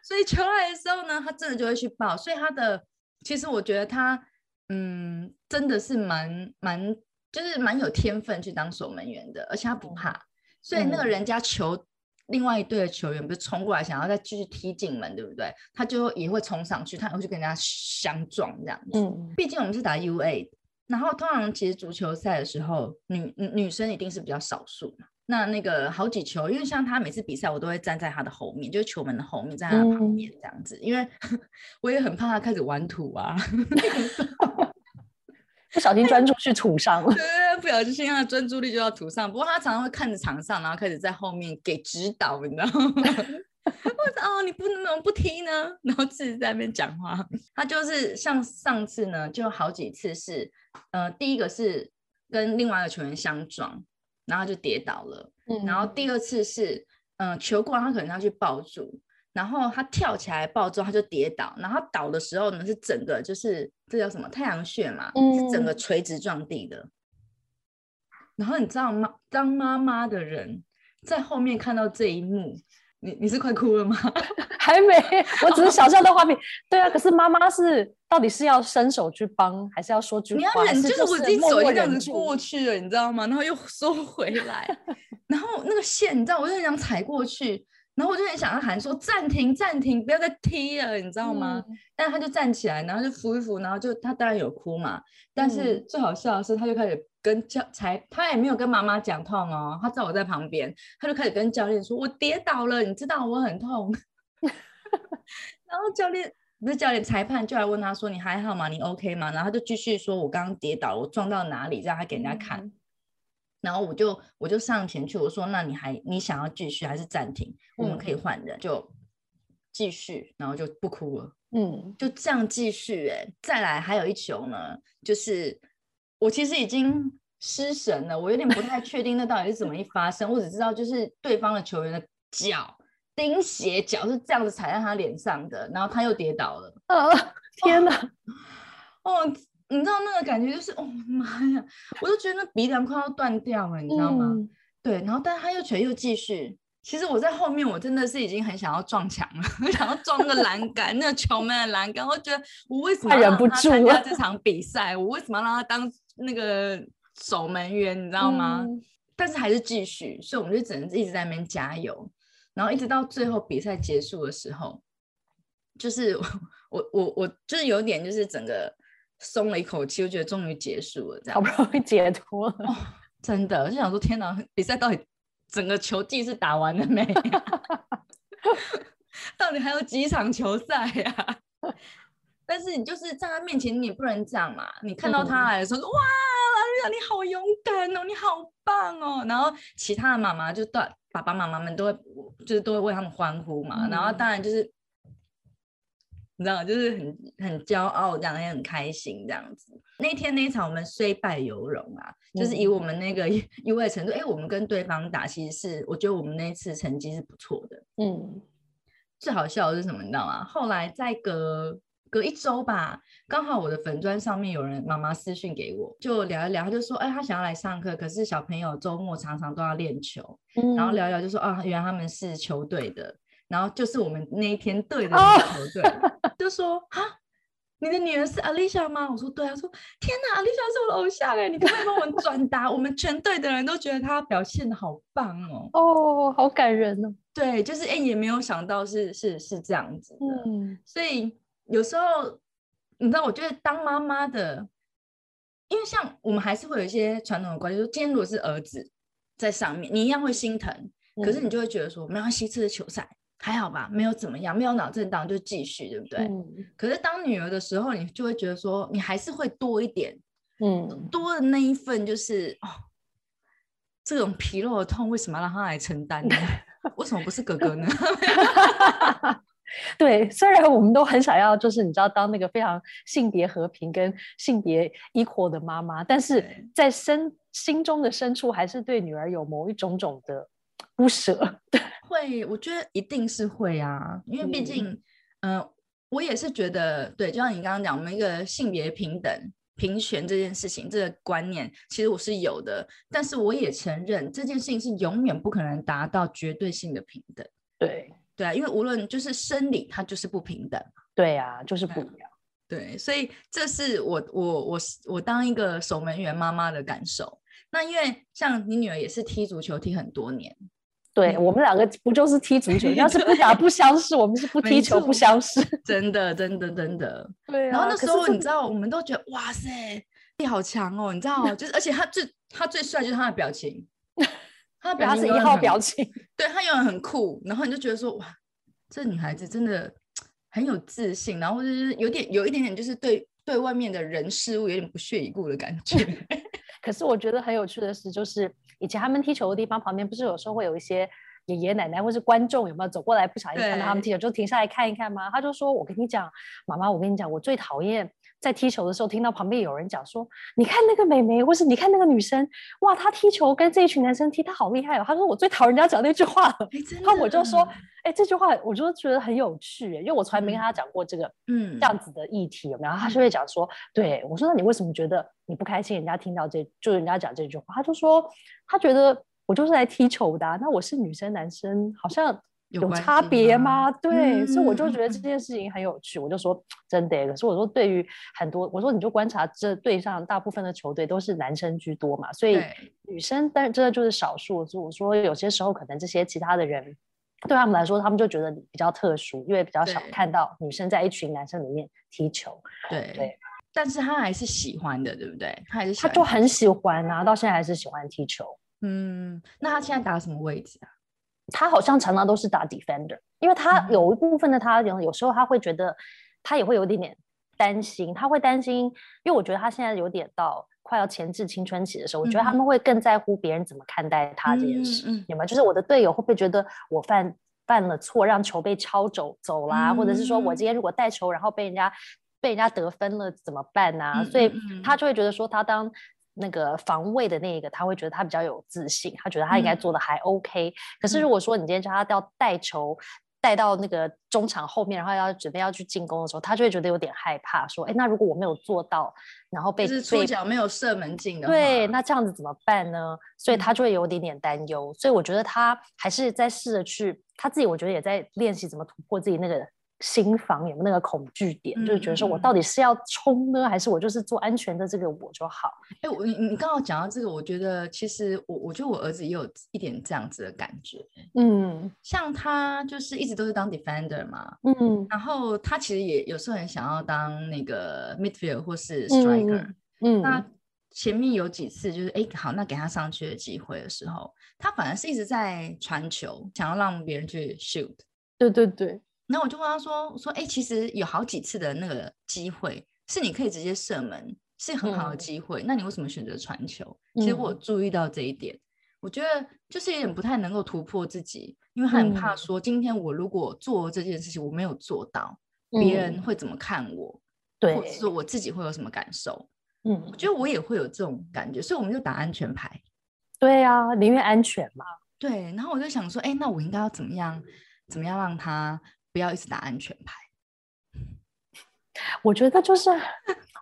所以求来的时候呢，他真的就会去抱。所以他的其实我觉得他嗯，真的是蛮蛮就是蛮有天分去当守门员的，而且他不怕。所以那个人家球另外一队的球员不是冲过来想要再继续踢进门，对不对？他就也会冲上去，他会去跟人家相撞这样子。嗯，毕竟我们是打 U A，然后通常其实足球赛的时候，女女生一定是比较少数嘛。那那个好几球，因为像他每次比赛，我都会站在他的后面，就是球门的后面，在他的旁边这样子，因为 我也很怕他开始玩土啊，不小心专注去土上了。对，不小心他的专注力就要土上。不过他常常会看着场上，然后开始在后面给指导，你知道吗？我说哦，你不能不踢呢，然后自己在那边讲话。他就是像上次呢，就好几次是，呃，第一个是跟另外一个球员相撞，然后就跌倒了。嗯，然后第二次是，嗯，球过他可能要去抱住，然后他跳起来抱住，他就跌倒。然后倒的时候呢，是整个就是这叫什么太阳穴嘛，是整个垂直撞地的。然后你知道吗？当妈妈的人在后面看到这一幕。你你是快哭了吗？还没，我只是想象的画面。对啊，可是妈妈是到底是要伸手去帮，还是要说句话？你要忍，就是我已经手这样子过去了，你知道吗？然后又收回来，然后那个线，你知道，我就很想踩过去，然后我就很想要喊说暂停，暂停，不要再踢了，你知道吗？但是他就站起来，然后就扶一扶，然后就他当然有哭嘛，但是最好笑的是，他就开始。跟教才，他也没有跟妈妈讲痛哦，他知道我在旁边，他就开始跟教练说：“我跌倒了，你知道我很痛。”然后教练不是教练，裁判就来问他说：“你还好吗？你 OK 吗？”然后他就继续说：“我刚刚跌倒，我撞到哪里？”让他给人家看。然后我就我就上前去，我说：“那你还你想要继续还是暂停？我们可以换人，就继续。”然后就不哭了。嗯，就这样继续。哎，再来还有一球呢，就是。我其实已经失神了，我有点不太确定那到底是怎么一发生。我只知道就是对方的球员的脚钉鞋脚是这样子踩在他脸上的，然后他又跌倒了。啊！天哪！哦，你知道那个感觉就是，哦妈呀！我就觉得那鼻梁快要断掉了，你知道吗？对，然后但是他又拳又继续。其实我在后面，我真的是已经很想要撞墙了，想要撞那个栏杆，那个球门的栏杆。我觉得我为什么忍不住参加这场比赛？我为什么要让他当？那个守门员，你知道吗？但是还是继续，所以我们就只能一直在那边加油，然后一直到最后比赛结束的时候，就是我我我就是有点就是整个松了一口气，我觉得终于结束了，这样好不容易解脱了，真的就想说天哪，比赛到底整个球季是打完了没？到底还有几场球赛呀？但是你就是在他面前，你也不能这样嘛。你看到他来的时候，哇，老瑞亚你好勇敢哦，你好棒哦。然后其他的妈妈就对爸爸妈妈们都会，就是都会为他们欢呼嘛。然后当然就是，你知道，就是很很骄傲这样，也很开心这样子。那天那一场我们虽败犹荣啊，就是以我们那个 意外程度，哎，我们跟对方打，其实是我觉得我们那次成绩是不错的。嗯，最好笑的是什么，你知道吗？后来在隔。隔一周吧，刚好我的粉砖上面有人妈妈私讯给我，就聊一聊，他就说，哎，他想要来上课，可是小朋友周末常常都要练球，然后聊一聊就说，啊，原来他们是球队的，然后就是我们那一天队的球队，就说，啊，你的女儿是 Alicia 吗？我说对啊，说天哪，Alicia 是我的偶像哎，你可不可以帮我们转达？我们全队的人都觉得她表现的好棒哦，哦，好感人哦，对，就是哎，也没有想到是是是这样子的，嗯，所以。有时候，你知道，我觉得当妈妈的，因为像我们还是会有一些传统的关系，说今天如果是儿子在上面，你一样会心疼，可是你就会觉得说，没关系，这次球赛还好吧，没有怎么样，没有脑震荡，就继续，对不对？可是当女儿的时候，你就会觉得说，你还是会多一点，嗯，多的那一份就是哦，这种皮肉的痛，为什么让他来承担呢？为什么不是哥哥呢？对，虽然我们都很想要，就是你知道，当那个非常性别和平跟性别 equal 的妈妈，但是在深心中的深处，还是对女儿有某一种种的不舍。会，我觉得一定是会啊，因为毕竟，嗯，我也是觉得，对，就像你刚刚讲，我们一个性别平等、平权这件事情，这个观念，其实我是有的，但是我也承认，这件事情是永远不可能达到绝对性的平等。对。对啊，因为无论就是生理，它就是不平等。对啊，就是不一样。对，所以这是我我我我当一个守门员妈妈的感受。那因为像你女儿也是踢足球踢很多年，对我们两个不就是踢足球？要是不打 不相识，我们是不踢球不相识。真的，真的，真的。对。然后那时候你知道，我们都觉得哇塞，你好强哦！你知道，就是而且他最他最帅就是他的表情。他他是一号表情，对他永远很酷，然后你就觉得说哇，这女孩子真的很有自信，然后就是有点有一点点就是对对外面的人事物有点不屑一顾的感觉。可是我觉得很有趣的是，就是以前他们踢球的地方旁边，不是有时候会有一些。爷爷奶奶或是观众有没有走过来不小心看到他们踢球就停下来看一看吗？他就说：“我跟你讲，妈妈，我跟你讲，我最讨厌在踢球的时候听到旁边有人讲说，你看那个美眉，或是你看那个女生，哇，她踢球跟这一群男生踢，她好厉害哦。”他说：“我最讨厌人家讲那句话了。”然后我就说：“哎，这句话我就觉得很有趣，因为我从来没跟他讲过这个，嗯，这样子的议题有没有？他就会讲说：对我说，那你为什么觉得你不开心？人家听到这就人家讲这句话，他就说他觉得。”我就是来踢球的，那我是女生男生好像有差别吗？对，所以我就觉得这件事情很有趣。我就说真的，可是我说对于很多，我说你就观察这队上大部分的球队都是男生居多嘛，所以女生但是真的就是少数。所以我说有些时候可能这些其他的人对他们来说，他们就觉得你比较特殊，因为比较少看到女生在一群男生里面踢球。对对，但是他还是喜欢的，对不对？他还是他就很喜欢啊，到现在还是喜欢踢球。嗯，那他现在打什么位置啊？他好像常常都是打 defender，因为他有一部分的他有有时候他会觉得他也会有点点担心，他会担心，因为我觉得他现在有点到快要前置青春期的时候，我觉得他们会更在乎别人怎么看待他这件事，有没有？就是我的队友会不会觉得我犯犯了错，让球被抄走走啦，或者是说我今天如果带球然后被人家被人家得分了怎么办呢？所以他就会觉得说他当。那个防卫的那一个，他会觉得他比较有自信，他觉得他应该做的还 OK。可是如果说你今天叫他要带球带到那个中场后面，然后要准备要去进攻的时候，他就会觉得有点害怕，说：“哎，那如果我没有做到，然后被是触角没有射门进的，对，那这样子怎么办呢？”所以他就会有点点担忧。所以我觉得他还是在试着去他自己，我觉得也在练习怎么突破自己那个。心房有有那个恐惧点，就是觉得说我到底是要冲呢，还是我就是做安全的这个我就好？哎，我你你刚刚讲到这个，我觉得其实我我觉得我儿子也有一点这样子的感觉。嗯，像他就是一直都是当 defender 嘛，嗯，然后他其实也有时候很想要当那个 midfield 或是 striker。嗯，那前面有几次就是哎好，那给他上去的机会的时候，他反而是一直在传球，想要让别人去 shoot。对对对。那我就问他说：“说哎，其实有好几次的那个机会是你可以直接射门，是很好的机会。那你为什么选择传球？其实我注意到这一点，我觉得就是有点不太能够突破自己，因为他很怕说今天我如果做这件事情我没有做到，别人会怎么看我？对，或者说我自己会有什么感受？嗯，我觉得我也会有这种感觉，所以我们就打安全牌。对啊，宁愿安全嘛。对，然后我就想说，哎，那我应该要怎么样？怎么样让他？不要一直打安全牌，我觉得就是，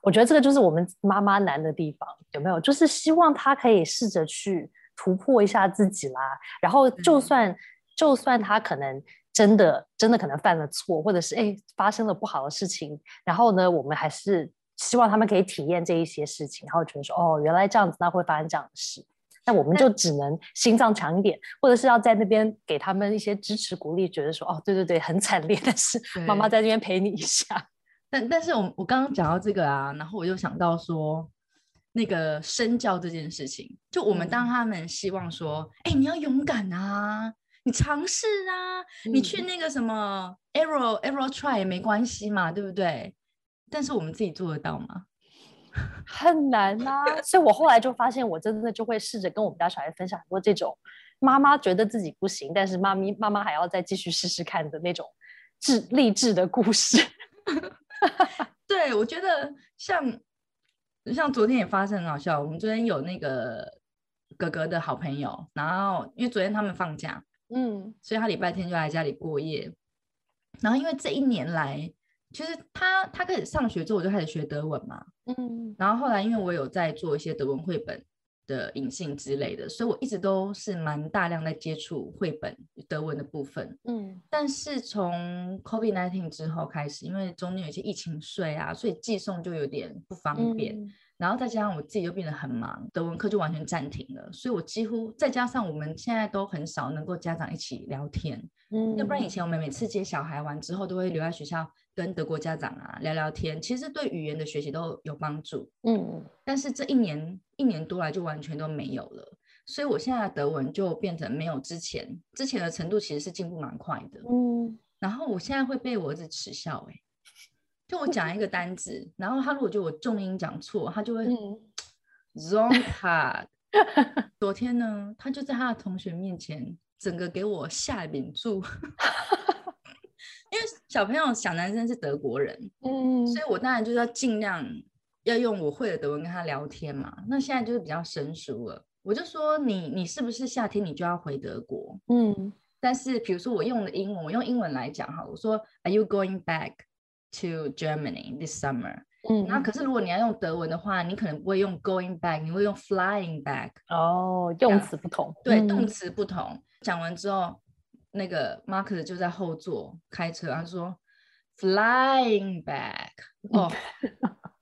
我觉得这个就是我们妈妈难的地方，有没有？就是希望他可以试着去突破一下自己啦。然后，就算就算他可能真的真的可能犯了错，或者是哎发生了不好的事情，然后呢，我们还是希望他们可以体验这一些事情，然后觉得说哦，原来这样子，那会发生这样的事。那我们就只能心脏强一点，或者是要在那边给他们一些支持鼓励，觉得说哦，对对对，很惨烈，但是妈妈在这边陪你一下。但但是我我刚刚讲到这个啊，然后我又想到说那个身教这件事情，就我们当他们希望说，哎，你要勇敢啊，你尝试啊，你去那个什么 error error try 也没关系嘛，对不对？但是我们自己做得到吗？很难呐，所以我后来就发现，我真的就会试着跟我们家小孩分享很多这种妈妈觉得自己不行，但是妈咪妈妈还要再继续试试看的那种志励志的故事。对，我觉得像像昨天也发生很好笑，我们昨天有那个哥哥的好朋友，然后因为昨天他们放假，嗯，所以他礼拜天就来家里过夜，然后因为这一年来。其实他他开始上学之后，我就开始学德文嘛，嗯，然后后来因为我有在做一些德文绘本的引信之类的，所以我一直都是蛮大量在接触绘本德文的部分，嗯，但是从 COVID nineteen 之后开始，因为中间有一些疫情税啊，所以寄送就有点不方便。然后再加上我自己又变得很忙，德文课就完全暂停了，所以我几乎再加上我们现在都很少能够家长一起聊天，嗯，要不然以前我们每次接小孩完之后都会留在学校跟德国家长啊聊聊天，其实对语言的学习都有帮助，嗯，但是这一年一年多来就完全都没有了，所以我现在的德文就变成没有之前之前的程度，其实是进步蛮快的。嗯，然后我现在会被我儿子耻笑、欸，就我讲一个单字，然后他如果觉得我重音讲错，他就会嗯 wrong hard。昨天呢，他就在他的同学面前，整个给我下饼住，因为小朋友小男生是德国人，嗯所以我当然就是要尽量要用我会的德文跟他聊天嘛。那现在就是比较生疏了，我就说你你是不是夏天你就要回德国？嗯但是比如说我用的英文，我用英文来讲哈，我说 Are you going back to Germany this summer？嗯，那可是如果你要用德文的话，你可能不会用 going back，你会用 flying back。哦，用词不同，对，嗯动词不同。讲完之后，那个 Mark 就在后座开车，他说 flying back。哦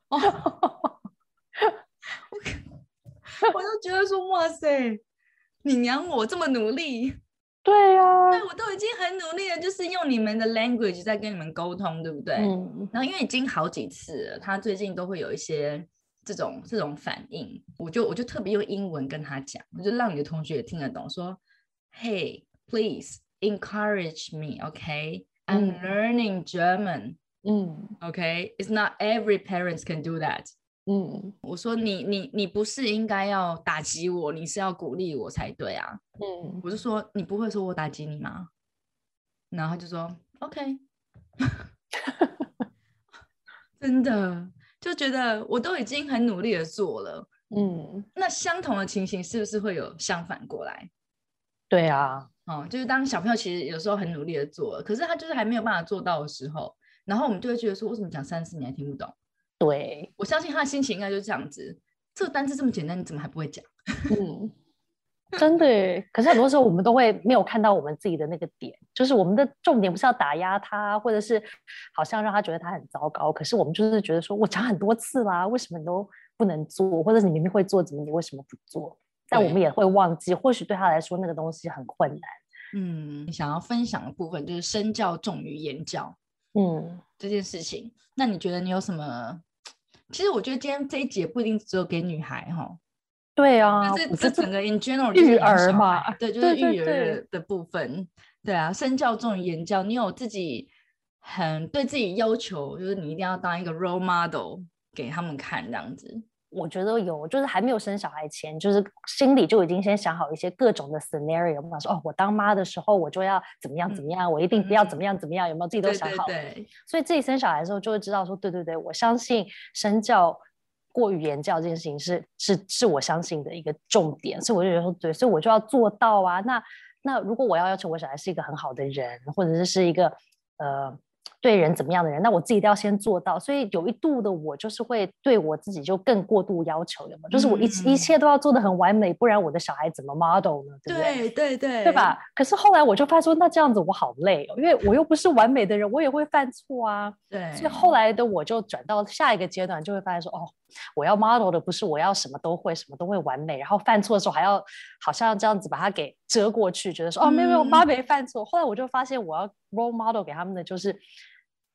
哦，我就觉得说哇塞，你娘我这么努力，对呀，对我都已经很努力了，就是用你们的 language 在跟你们沟通，对不对？嗯然后因为已经好几次了，他最近都会有一些这种这种反应，我就我就特别用英文跟他讲，我就让你的同学也听得懂，说，Hey, please encourage me, okay? I'm 嗯 learning German, 嗯 okay? It's not every parents can do that. 嗯我说你你你不是应该要打击我，你是要鼓励我才对啊。嗯，我就说你不会说我打击你吗？然后他就说 OK，真的就觉得我都已经很努力的做了，嗯，那相同的情形是不是会有相反过来？对啊，嗯，就是当小朋友其实有时候很努力的做，可是他就是还没有办法做到的时候，然后我们就会觉得说，为什么讲三次你还听不懂？对，我相信他的心情应该就是这样子，这个单词这么简单，你怎么还不会讲？嗯，真的耶。可是很多时候我们都会没有看到我们自己的那个点，就是我们的重点不是要打压他，或者是好像让他觉得他很糟糕。可是我们就是觉得说，我讲很多次啦，为什么你都不能做？或者是你明明会做，怎么你为什么不做？但我对们也会忘记，或许对他来说那个东西很困难。嗯，想要分享的部分就是身教重于言教嗯这件事情。那你觉得你有什么？其实我觉得今天这一节不一定只有给女孩哈，对啊，这这整个 in general 就是育儿嘛孩对，就是育儿的部分。对啊，身教重于言教。你有自己很对自己要求，就是你一定要当一个 role model 给他们看这样子。我觉得有，就是还没有生小孩前，就是心里就已经先想好一些各种的 scenario，嘛，说哦，我当妈的时候我就要怎么样怎么样，我一定不要怎么样怎么样，有没有自己都想好了？对，所以自己生小孩的时候就会知道说，对对对，我相信身教过于言教这件事情是是是我相信的一个重点，所以我就觉得说，对，所以我就要做到啊。那那如果我要要求我小孩是一个很好的人，或者是是一个呃对人怎么样的人，那我自己都要先做到。所以有一度的我就是会对我自己就更过度要求，有没有？就是我一、一嗯切都要做的很完美，不然我的小孩怎么 model 呢？对不对？对对对，对吧？？可是后来我就发现说，那这样子我好累哦，因为我又不是完美的人，我也会犯错啊。对，所以后来的我就转到下一个阶段，就会发现说，哦，我要 model 的不是我要什么都会，什么都会完美，然后犯错的时候还要好像这样子把它给遮过去，觉得说，哦，没有没有，嗯妈没犯错。后来我就发现，我要 role model 给他们的就是。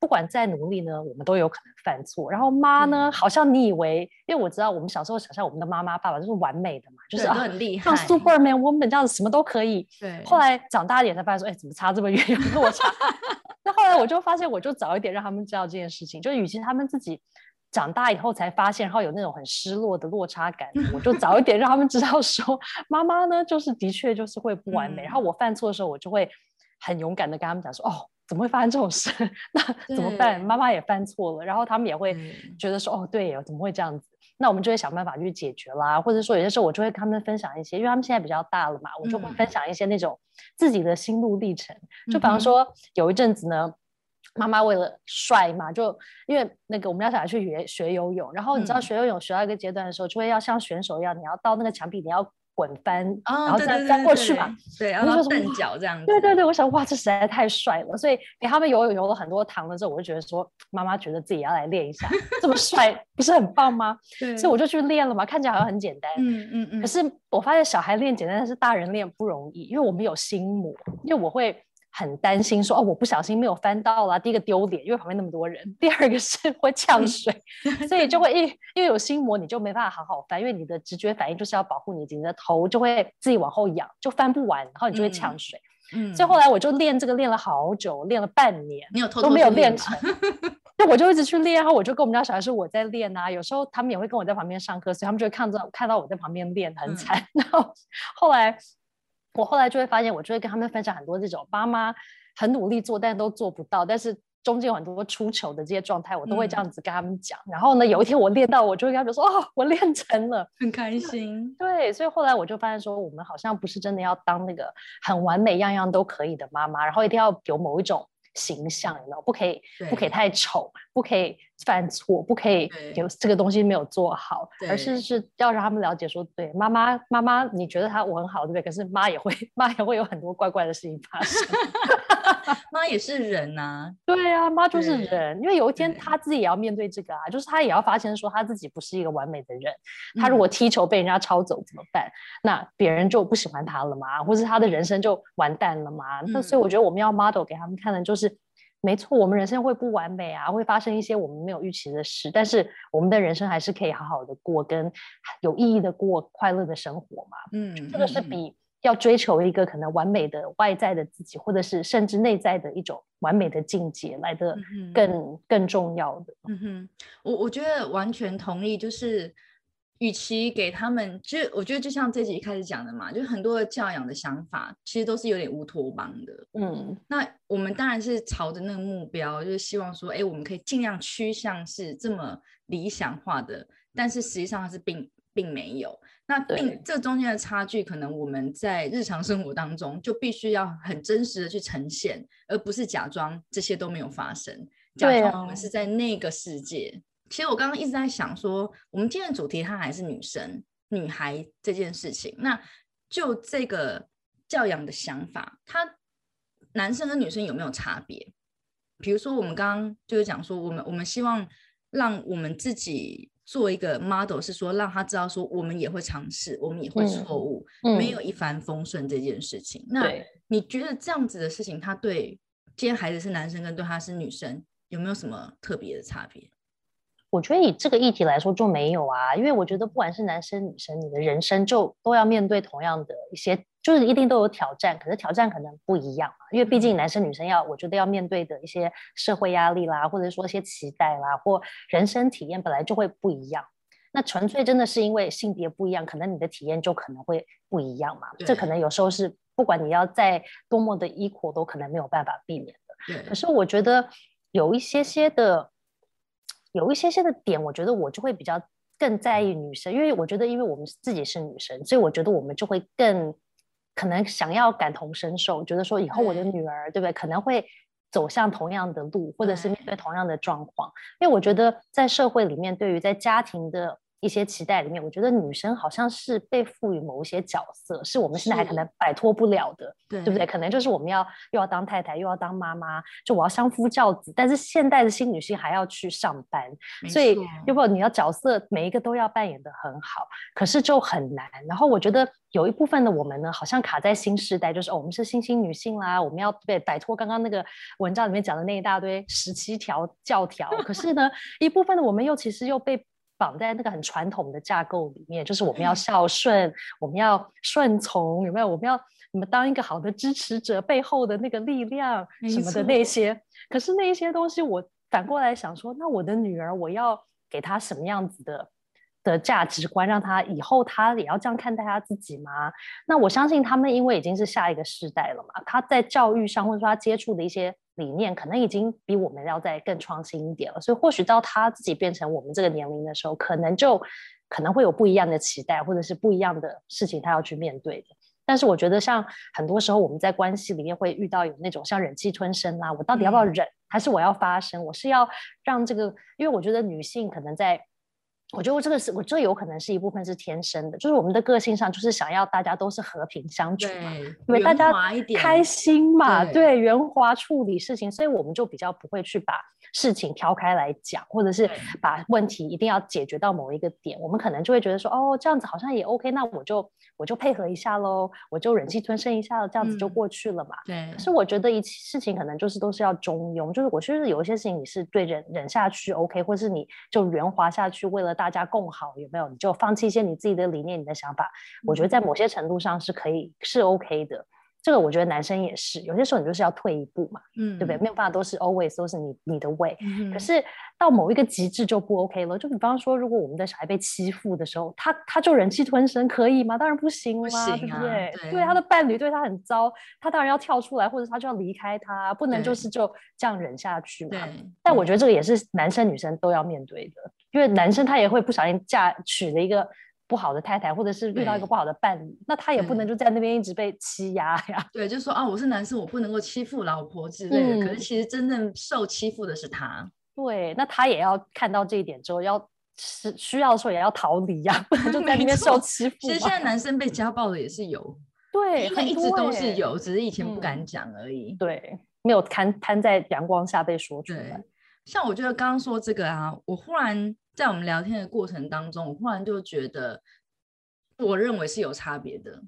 不管再努力呢，我们都有可能犯错。然后妈呢，好像你以为，因为我知道我们小时候想象我们的妈妈、爸爸就是完美的嘛，就是啊，很厉害像 Superman woman 这样子，什么都可以。对，后来长大一点才发现说，哎，怎么差这么远，有落差？那后来我就发现，我就早一点让他们知道这件事情，就与其他们自己长大以后才发现，然后有那种很失落的落差感，我就早一点让他们知道说，妈妈呢，就是的确就是会不完美，然后嗯我犯错的时候，我就会很勇敢的跟他们讲说，哦。怎么会发生这种事？那怎么办？妈妈也犯错了，然后他们也会觉得说，哦，对耶，怎么会这样子？那我们就会想办法去解决啦，或者说有些时候我就会跟他们分享一些，因为他们现在比较大了嘛，我就会嗯分享一些那种自己的心路历程。就比方说有一阵子呢，妈妈为了帅嘛，就因为那个我们家小孩去学学游泳，然后你知道嗯学游泳学到一个阶段的时候，就会要像选手一样，你要到那个墙壁，你要滚翻，啊，然后再翻过去嘛。，对，然后蹬脚这样子，对对对，我想哇，这实在太帅了，所以给他们游泳游了很多堂的时候，我就觉得说，妈妈觉得自己要来练一下，这么帅不是很棒吗？对，所以我就去练了嘛，看起来好像很简单，嗯嗯嗯，可是我发现小孩练简单，但是大人练不容易，因为我们有心魔，因为我会很担心说哦，我不小心没有翻到啦。第一个丢脸，因为旁边那么多人；第二个是会呛水，所以就会因因为有心魔，你就没办法好好翻，因为你的直觉反应就是要保护你，你的头就会自己往后仰，就翻不完，然后你就会呛水。嗯，所以后来我就练这个练了好久，练了半年，你有偷都没有练成。那我就一直去练，然后我就跟我们家小孩说我在练啊。有时候他们也会跟我在旁边上课，所以他们就会看到看到我在旁边练很惨。然后后来我后来就会发现，我就会跟他们分享很多这种妈妈很努力做，但都做不到，但是中间有很多出糗的这些状态，我都会这样子跟他们讲。然后呢，有一天我练到，我就会跟他们说：“哦，我练成了，很开心。”对，所以后来我就发现说，我们好像不是真的要当那个很完美、样样都可以的妈妈，然后一定要有某一种。形象，你知道，不可以，不可以太丑，不可以犯错，不可以有这个东西没有做好，而是是要让他们了解说，对，妈妈，妈妈，你觉得他我很好，对不对？可是妈也会，妈也会有很多怪怪的事情发生。妈也是人呐，对啊，妈就是人，因为有一天他自己也要面对这个啊，就是他也要发现说他自己不是一个完美的人，他如果踢球被人家抄走怎么办？那别人就不喜欢他了吗？或是他的人生就完蛋了吗？那所以我觉得我们要 model 给他们看的就是，没错，我们人生会不完美啊，会发生一些我们没有预期的事，但是我们的人生还是可以好好的过，跟有意义的过快乐的生活嘛。嗯，这个是比。要追求一个可能完美的外在的自己，或者是甚至内在的一种完美的境界来的更更重要的。嗯哼，我我觉得完全同意。就是与其给他们，就我觉得就像这集一开始讲的嘛，就很多的教养的想法，其实都是有点乌托邦的。嗯，那我们当然是朝着那个目标，就是希望说，哎，我们可以尽量趋向是这么理想化的，但是实际上它是并并没有。那并这中间的差距，可能我们在日常生活当中就必须要很真实的去呈现，而不是假装这些都没有发生，假装我们是在那个世界。其实我刚刚一直在想说，我们今天的主题它还是女生、女孩这件事情。那就这个教养的想法，它男生跟女生有没有差别？比如说我们刚刚就是讲说，我们我们希望让我们自己。做一个 model 是说让他知道说我们也会尝试，我们也会错误，没有一帆风顺这件事情。那你觉得这样子的事情，他对今天孩子是男生跟对他是女生有没有什么特别的差别？我觉得以这个议题来说就没有啊，因为我觉得不管是男生女生，你的人生就都要面对同样的一些。就是一定都有挑战，可是挑战可能不一样嘛，因为毕竟男生女生要，我觉得要面对的一些社会压力啦，或者说一些期待啦，或人生体验本来就会不一样。那纯粹真的是因为性别不一样，可能你的体验就可能会不一样嘛。这可能有时候是不管你要在多么的 equal，都可能没有办法避免的。可是我觉得有一些些的，有一些些的点，我觉得我就会比较更在意女生，因为我觉得因为我们自己是女生，所以我觉得我们就会更。可能想要感同身受，觉得说以后我的女儿，对不对？可能会走向同样的路，或者是面对同样的状况。因为我觉得在社会里面，对于在家庭的。一些期待里面，我觉得女生好像是被赋予某一些角色，是我们现在还可能摆脱不了的，对不对？可能就是我们要又要当太太，又要当妈妈，就我要相夫教子。但是现代的新女性还要去上班，所以如果你要角色每一个都要扮演的很好，可是就很难。然后我觉得有一部分的我们呢，好像卡在新时代，就是哦，我们是新兴女性啦，我们要对摆脱刚刚那个文章里面讲的那一大堆十七条教条。可是呢，一部分的我们又其实又被。绑在那个很传统的架构里面，就是我们要孝顺，我们要顺从，有没有？我们要你们当一个好的支持者，背后的那个力量什么的那些。可是那一些东西，我反过来想说，那我的女儿，我要给她什么样子的的价值观，让她以后她也要这样看待她自己吗？那我相信他们，因为已经是下一个世代了嘛，他在教育上或者说他接触的一些。理念可能已经比我们要再更创新一点了，所以或许到他自己变成我们这个年龄的时候，可能就可能会有不一样的期待，或者是不一样的事情他要去面对的。但是我觉得，像很多时候我们在关系里面会遇到有那种像忍气吞声啊，我到底要不要忍，还是我要发声？我是要让这个，因为我觉得女性可能在。我觉得这个是我这有可能是一部分是天生的，就是我们的个性上就是想要大家都是和平相处嘛，因为大家开心嘛，对。圆滑处理事情，所以我们就比较不会去把事情挑开来讲，或者是把问题一定要解决到某一个点，我们可能就会觉得说，哦，这样子好像也 OK，那我就我就配合一下喽，我就忍气吞声一下，这样子就过去了嘛。对。可是我觉得一事情可能就是都是要中庸，就是我觉得有一些事情你是对忍忍下去 OK，或是你就圆滑下去，为了大家共好，有没有？你就放弃一些你自己的理念、你的想法，我觉得在某些程度上是可以是 OK 的。这个我觉得男生也是，有些时候你就是要退一步嘛，嗯，对不对？没有办法都是 always 都是你你的 way，，可是到某一个极致就不 OK 了。就比方说，如果我们的小孩被欺负的时候，他他就忍气吞声可以吗？当然不行啦，对不对？对他的伴侣对他很糟，他当然要跳出来，或者他就要离开他，不能就是就这样忍下去嘛。但我觉得这个也是男生女生都要面对的，因为男生他也会不小心嫁娶了一个。不好的太太，或者是遇到一个不好的伴侣，那他也不能就在那边一直被欺压呀。对，就说啊，我是男生，我不能够欺负老婆之类的。可是其实真正受欺负的是他。对，那他也要看到这一点之后，要是需要的时候也要逃离呀，就 在那边受欺负。其实现在男生被家暴的也是有，对，因为一直都是有，只是以前不敢讲而已。对，没有摊摊在阳光下被说出来。像我觉得刚刚说这个啊，我忽然。在我们聊天的过程当中，我忽然就觉得，我认为是有差别的，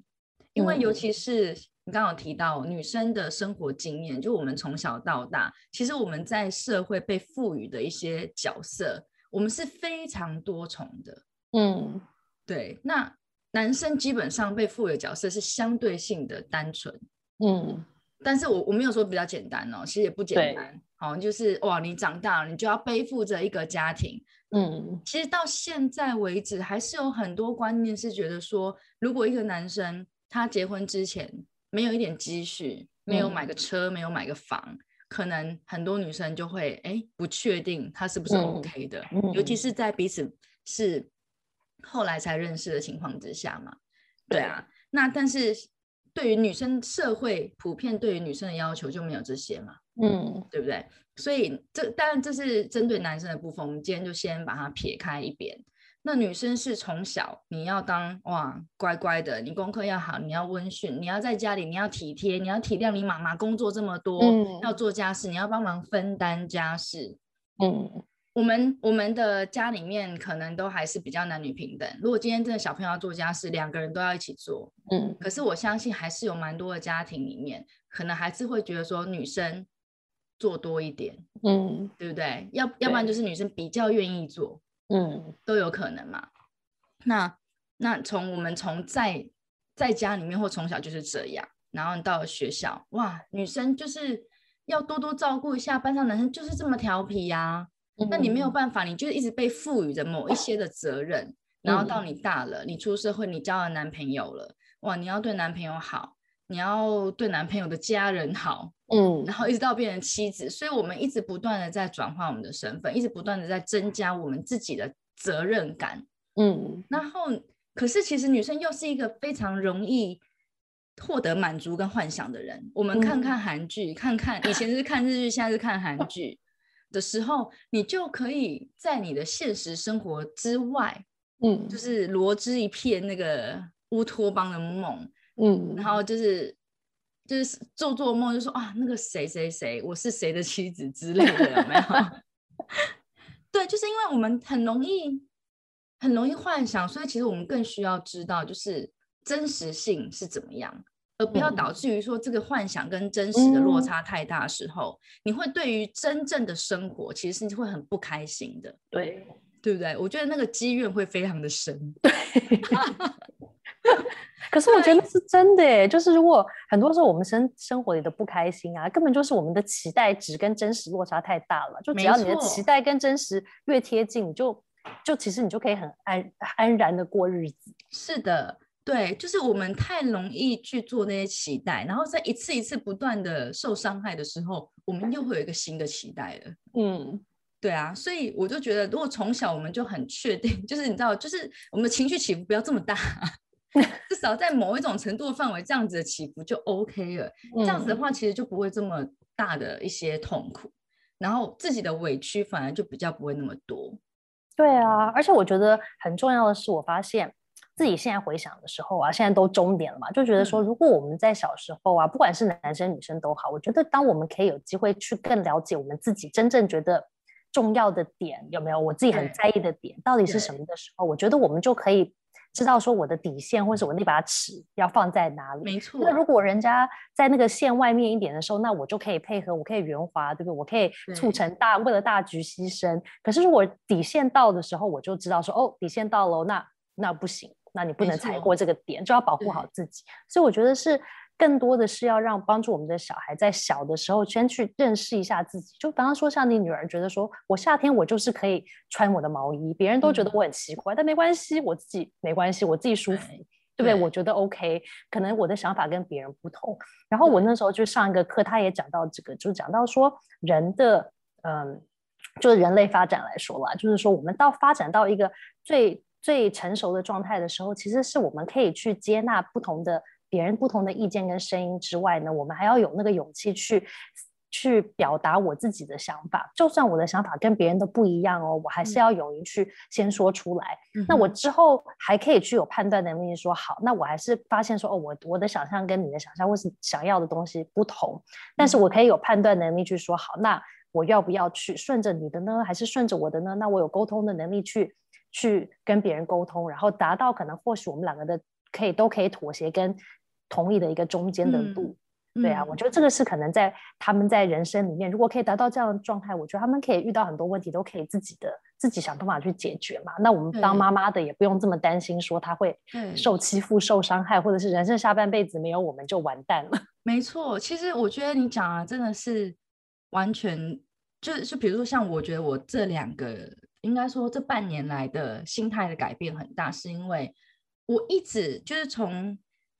因为尤其是你刚刚提到女生的生活经验，就我们从小到大，其实我们在社会被赋予的一些角色，我们是非常多重的。嗯，对。那男生基本上被赋予的角色是相对性的单纯。嗯。但是我我没有说比较简单哦，其实也不简单。好，就是哇，你长大了，你就要背负着一个家庭。嗯，其实到现在为止，还是有很多观念是觉得说，如果一个男生他结婚之前没有一点积蓄，没有买个车，没有买个房，可能很多女生就会哎不确定他是不是 OK 的。尤其是在彼此是后来才认识的情况之下嘛。对啊，那但是。对于女生，社会普遍对于女生的要求就没有这些嘛，嗯，对不对？所以这当然这是针对男生的部分，我们今天就先把它撇开一边。那女生是从小你要当哇乖乖的，你功课要好，你要温驯，你要在家里你要体贴，你要体谅你妈妈工作这么多，要做家事，你要帮忙分担家事，嗯。我们我们的家里面可能都还是比较男女平等。如果今天真的小朋友要做家事，两个人都要一起做，嗯。可是我相信还是有蛮多的家庭里面，可能还是会觉得说女生做多一点，嗯，对不对？要要不然就是女生比较愿意做，嗯，都有可能嘛。那那从我们从在在家里面或从小就是这样，然后到了学校，哇，女生就是要多多照顾一下，班上男生就是这么调皮呀。那你没有办法，你就一直被赋予着某一些的责任，然后到你大了，你出社会，你交了男朋友了，哇，你要对男朋友好，你要对男朋友的家人好，嗯，然后一直到变成妻子，所以我们一直不断的在转换我们的身份，一直不断的在增加我们自己的责任感，嗯，然后可是其实女生又是一个非常容易获得满足跟幻想的人，我们看看韩剧，看看以前是看日剧，现在是看韩剧。的时候，你就可以在你的现实生活之外，嗯，就是罗织一片那个乌托邦的梦，嗯，然后就是就是做做梦，就说啊，那个谁谁谁，我是谁的妻子之类的，有没有？对，就是因为我们很容易很容易幻想，所以其实我们更需要知道，就是真实性是怎么样。而不要导致于说这个幻想跟真实的落差太大的时候，你会对于真正的生活其实是会很不开心的，对对不对？我觉得那个积怨会非常的深。可是我觉得是真的，就是如果很多时候我们生生活里的不开心啊，根本就是我们的期待值跟真实落差太大了。就只要你的期待跟真实越贴近，你就就其实你就可以很安安然的过日子。是的。对，就是我们太容易去做那些期待，然后在一次一次不断的受伤害的时候，我们又会有一个新的期待了。嗯，对啊，所以我就觉得，如果从小我们就很确定，就是你知道，就是我们的情绪起伏不要这么大，至少在某一种程度的范围，这样子的起伏就 OK 了。这样子的话，其实就不会这么大的一些痛苦，然后自己的委屈反而就比较不会那么多。对啊，而且我觉得很重要的是，我发现。自己现在回想的时候啊，现在都中点了嘛，就觉得说，如果我们在小时候啊，不管是男生女生都好，我觉得当我们可以有机会去更了解我们自己真正觉得重要的点有没有？我自己很在意的点到底是什么的时候，我觉得我们就可以知道说我的底线或者我那把尺要放在哪里。没错。那如果人家在那个线外面一点的时候，那我就可以配合，我可以圆滑，对不对？我可以促成大为了大局牺牲。可是如果底线到的时候，我就知道说哦，底线到了，那那不行，那你不能踩过这个点，就要保护好自己。所以我觉得是。更多的是要让帮助我们的小孩在小的时候先去认识一下自己。就比方说，像你女儿觉得说，我夏天我就是可以穿我的毛衣，别人都觉得我很奇怪，但没关系，我自己没关系，我自己舒服，对不对？我觉得 OK。可能我的想法跟别人不同。然后我那时候就上一个课，他也讲到这个，就讲到说人的，嗯，就是人类发展来说啦，就是说我们到发展到一个最最成熟的状态的时候，其实是我们可以去接纳不同的。别人不同的意见跟声音之外呢，我们还要有那个勇气去去表达我自己的想法。就算我的想法跟别人的不一样哦，我还是要勇于去先说出来。那我之后还可以去有判断能力，说好，那我还是发现说哦，我我的想象跟你的想象或是想要的东西不同，但是我可以有判断能力去说好，那我要不要去顺着你的呢，还是顺着我的呢？那我有沟通的能力去去跟别人沟通，然后达到可能或许我们两个的可以都可以妥协跟。同意的一个中间的路，对啊，我觉得这个是可能在他们在人生里面，如果可以达到这样的状态，我觉得他们可以遇到很多问题都可以自己的自己想办法去解决嘛。那我们当妈妈的也不用这么担心，说他会受欺负、受伤害，或者是人生下半辈子没有我们就完蛋了。没错，其实我觉得你讲啊，真的是完全就是比如说像我觉得我这两个，应该说这半年来的心态的改变很大，是因为我一直就是从。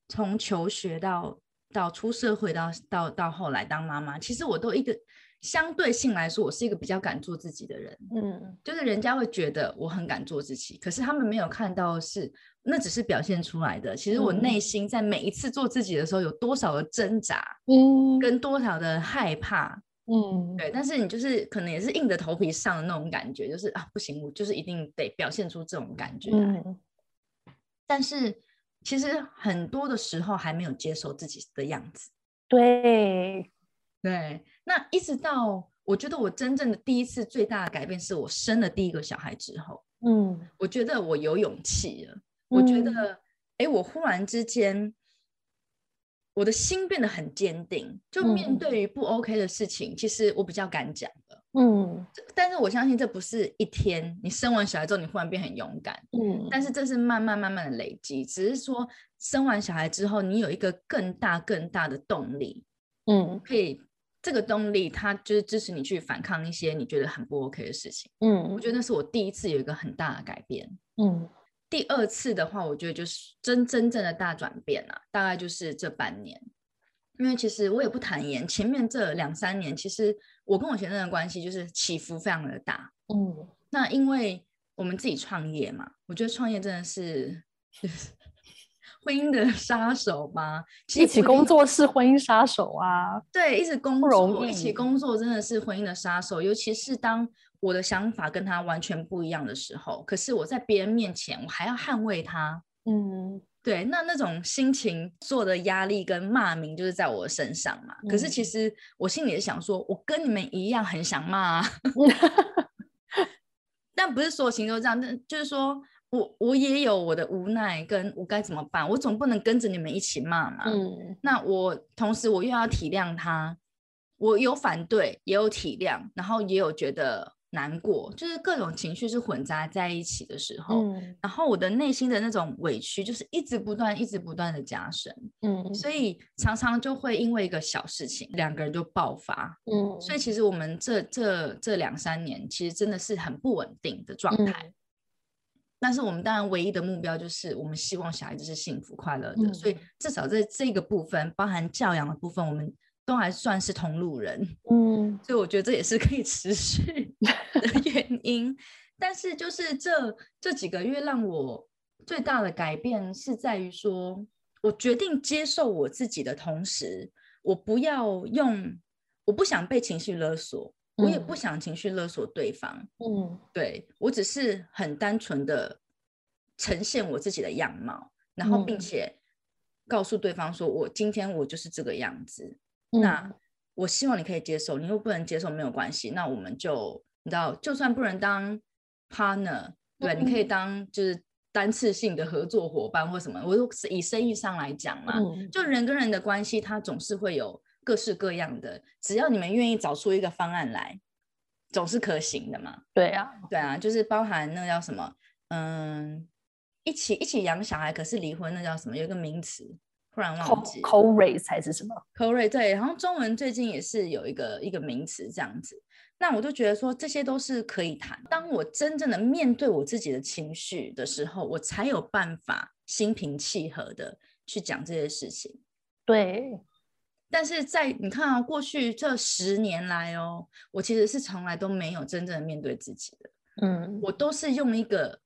从求学到到出社会到到到后来当妈妈，其实我都一个相对性来说，我是一个比较敢做自己的人。嗯，就是人家会觉得我很敢做自己，可是他们没有看到是那只是表现出来的。其实我内心在每一次做自己的时候，有多少的挣扎，嗯，跟多少的害怕，嗯，对。但是你就是可能也是硬着头皮上的那种感觉，就是啊不行，我就是一定得表现出这种感觉来。但是。其实很多的时候还没有接受自己的样子，对对。那一直到我觉得我真正的第一次最大的改变是我生了第一个小孩之后，嗯，我觉得我有勇气了。我觉得，哎，我忽然之间，我的心变得很坚定，就面对于不 OK 的事情，其实我比较敢讲了。嗯，但是我相信这不是一天，你生完小孩之后你忽然变很勇敢，嗯，但是这是慢慢慢慢的累积，只是说生完小孩之后，你有一个更大更大的动力，嗯，可以这个动力它就是支持你去反抗一些你觉得很不 OK 的事情，嗯，我觉得那是我第一次有一个很大的改变，嗯，第二次的话，我觉得就是真真正的大转变啊，大概就是这半年。因为其实我也不坦言，前面这两三年，其实我跟我先生的关系就是起伏非常的大。嗯，那因为我们自己创业嘛，我觉得创业真的是婚姻的 杀手吧？一起工作是婚姻杀手啊。对，一直工作，一起工作真的是婚姻的杀手。尤其是当我的想法跟他完全不一样的时候，可是我在别人面前，我还要捍卫他。嗯。对，那那种心情做的压力跟骂名就是在我身上嘛。可是其实我心里也想说，我跟你们一样很想骂，但不是所有情都这样。但就是说我我也有我的无奈，跟我该怎么办？我总不能跟着你们一起骂嘛。嗯。那我同时我又要体谅他，我有反对，也有体谅，然后也有觉得。难过就是各种情绪是混杂在一起的时候，然后我的内心的那种委屈就是一直不断、一直不断的加深，嗯，所。以常常就会因为一个小事情，两个人就爆发，嗯，所以。其实我们这这这两三年其实真的是很不稳定的状态，但是我们当然唯一的目标就是我们希望小孩子是幸福快乐的，所以。至少在这个部分，包含教养的部分，我们。都还算是同路人，嗯，所以我觉得这也是可以持续 的 原因。但是就是这这几个月让我最大的改变是在于说，我决定接受我自己的同时，我不要用，我不想被情绪勒索，我也不想情绪勒索对方，嗯，对我只是很单纯的呈现我自己的样貌，然后并且告诉对方说我今天我就是这个样子。那我希望你可以接受，你又不能接受没有关系，那我们就你知道，就算不能当 partner，对，你可以当就是单次性的合作伙伴或什么。我说以生意上来讲嘛，就人跟人的关系，它总是会有各式各样的，只要你们愿意找出一个方案来，总是可行的嘛。对啊，对啊，就是包含那叫什么，嗯，一起一起养小孩，可是离婚那叫什么？有一个名词。突然忘记，co-raise 还是什么？co-raise 对，然后中文最近也是有一个一个名词这样子。那我就觉得说这些都是可以谈。当我真正的面对我自己的情绪的时候，我才有办法心平气和的去讲这些事情。对。但是在你看啊，过去这十年来哦，我其实是从来都没有真正的面对自己的。嗯。我都是用一个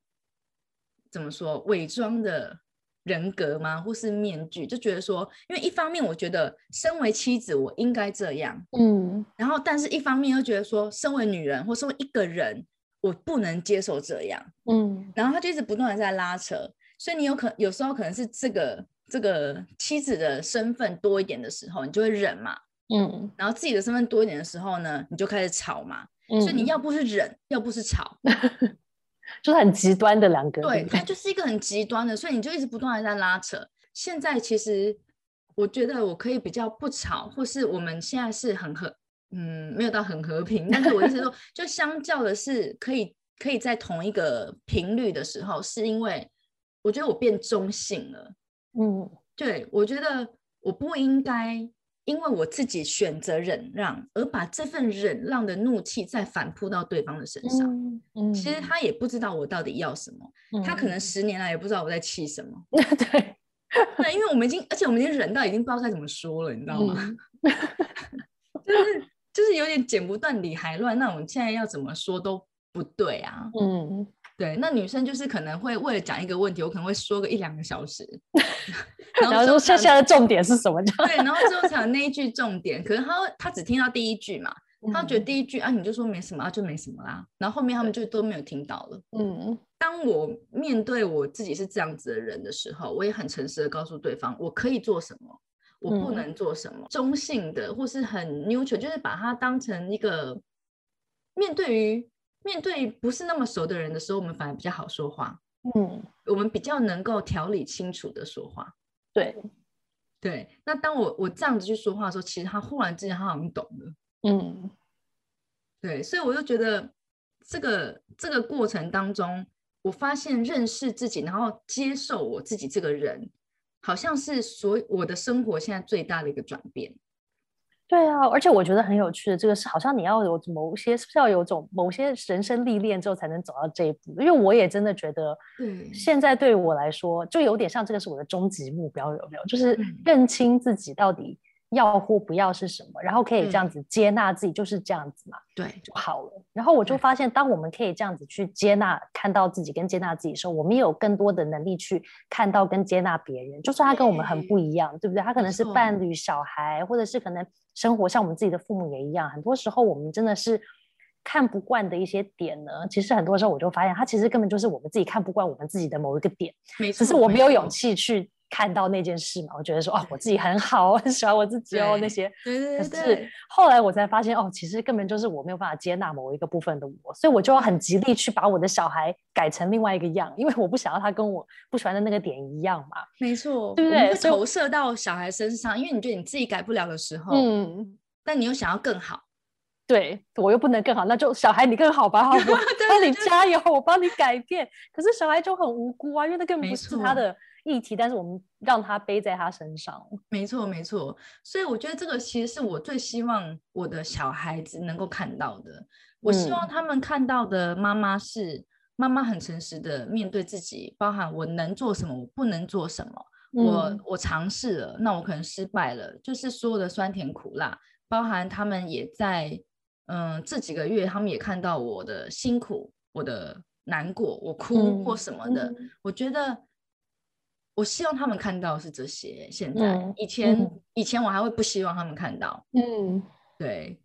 怎么说伪装的。人格吗？或是面具？就觉得说，因为一方面我觉得身为妻子我应该这样，嗯，然后但是一方面又觉得说，身为女人或身为一个人，我不能接受这样，嗯，然后他就一直不断的在拉扯，所以你有可有时候可能是这个这个妻子的身份多一点的时候，你就会忍嘛，嗯，然后自己的身份多一点的时候呢，你就开始吵嘛，所以你要不是忍，要不是吵。就是很极端的两个，对，它 就是一个很极端的，所以你就一直不断的在拉扯。现在其实我觉得我可以比较不吵，或是我们现在是很和，嗯，没有到很和平，但是我一直说，就相较的是可以可以在同一个频率的时候，是因为我觉得我变中性了。嗯，对，我觉得我不应该。因为我自己选择忍让，而把这份忍让的怒气再反扑到对方的身上。嗯，其实他也不知道我到底要什么，他可能十年来也不知道我在气什么。对，对，因为我们已经，而且我们已经忍到已经不知道该怎么说了，你知道吗？就是就是有点剪不断理还乱，那我们现在要怎么说都不对啊。嗯。对，那女生就是可能会为了讲一个问题，我可能会说个一两个小时，然后说剩下的重点是什么？对，然后最后才有那一句重点，可是他他只听到第一句嘛，他觉得第一句啊，你就说没什么啊，就没什么啦，然后后面他们就都没有听到了。嗯，当我面对我自己是这样子的人的时候，我也很诚实的告诉对方，我可以做什么，我不能做什么，中性的或是很 neutral，就是把它当成一个面对于。面对不是那么熟的人的时候，我们反而比较好说话。嗯，我们比较能够条理清楚的说话。对，对。那当我我这样子去说话的时候，其实他忽然之间他好像懂了。嗯，对。所以我就觉得这个这个过程当中，我发现认识自己，然后接受我自己这个人，好像是所我的生活现在最大的一个转变。对啊，而且我觉得很有趣的，这个是好像你要有某些是不是要有种某些人生历练之后才能走到这一步？因为我也真的觉得，嗯，现在对我来说就有点像这个是我的终极目标，有没有？就是认清自己到底。要或不要是什么，然后可以这样子接纳自己，就是这样子嘛，对，就好了。然后我就发现，当我们可以这样子去接纳、看到自己跟接纳自己的时候，我们也有更多的能力去看到跟接纳别人。就算他跟我们很不一样，对不对？他可能是伴侣、小孩，或者是可能生活像我们自己的父母也一样。很多时候，我们真的是看不惯的一些点呢。其实很多时候，我就发现，他其实根本就是我们自己看不惯我们自己的某一个点，只是我没有勇气去。看到那件事嘛，我觉得说哦，我自己很好，我很喜欢我自己哦，那些。对对对。可是后来我才发现，哦，其实根本就是我没有办法接纳某一个部分的我，所以我就要很极力去把我的小孩改成另外一个样，因为我不想要他跟我不喜欢的那个点一样嘛。没错，对不对？投射到小孩身上，因为你觉得你自己改不了的时候，嗯，但你又想要更好，对我又不能更好，那就小孩你更好吧，好不？帮你加油，我帮你改变。可是小孩就很无辜啊，因为那根本不是他的。议题，但是我们让他背在他身上。没错，没错。所以我觉得这个其实是我最希望我的小孩子能够看到的。我希望他们看到的妈妈是妈妈很诚实的面对自己，包含我能做什么，我不能做什么。我我尝试了，那我可能失败了，就是所有的酸甜苦辣，包含他们也在嗯这几个月，他们也看到我的辛苦，我的难过，我哭或什么的。我觉得。我希望他们看到是这些。现在以前以前我还会不希望他们看到。嗯，对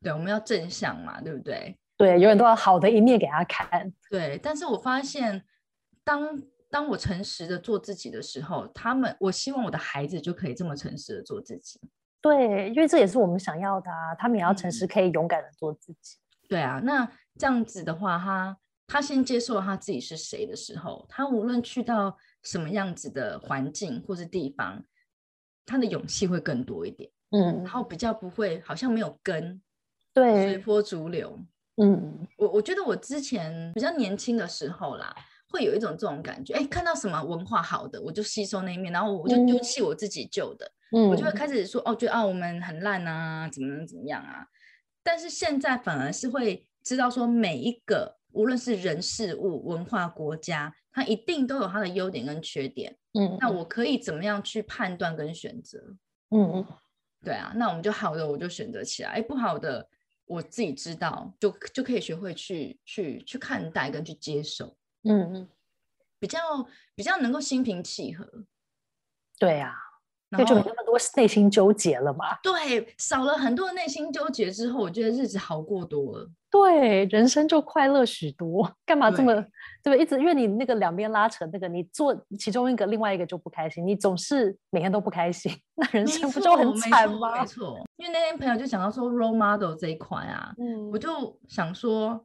对，我们要正向嘛，对不对？对，永远都要好的一面给他看。对，但是我发现，当当我诚实的做自己的时候，他们，我希望我的孩子就可以这么诚实的做自己。对，因为这也是我们想要的啊，他们也要诚实，可以勇敢的做自己。对啊，那这样子的话，他他先接受他自己是谁的时候，他无论去到什么样子的环境或是地方，他的勇气会更多一点。嗯，然后比较不会好像没有根，对，随波逐流。嗯，我我觉得我之前比较年轻的时候啦，会有一种这种感觉，哎，看到什么文化好的，我就吸收那一面，然后我就丢弃我自己旧的，嗯，我就会开始说，哦，觉得啊我们很烂啊，怎么怎么样啊。但是现在反而是会知道说，每一个无论是人事物、文化、国家，它一定都有它的优点跟缺点。嗯，那我可以怎么样去判断跟选择？嗯嗯。对啊，那我们就好的，我就选择起来。哎，不好的，我自己知道，就就可以学会去去去看待跟去接受。嗯嗯，比较比较能够心平气和。对啊。那就没那么多内心纠结了嘛？对，少了很多内心纠结之后，我觉得日子好过多了。对，人生就快乐许多。干嘛这么对不对？一直因为你那个两边拉扯，那个你做其中一个，另外一个就不开心，你总是每天都不开心，那人生不就很惨吗？没错，因为那天朋友就讲到说 role model 这一块啊，嗯，我就想说，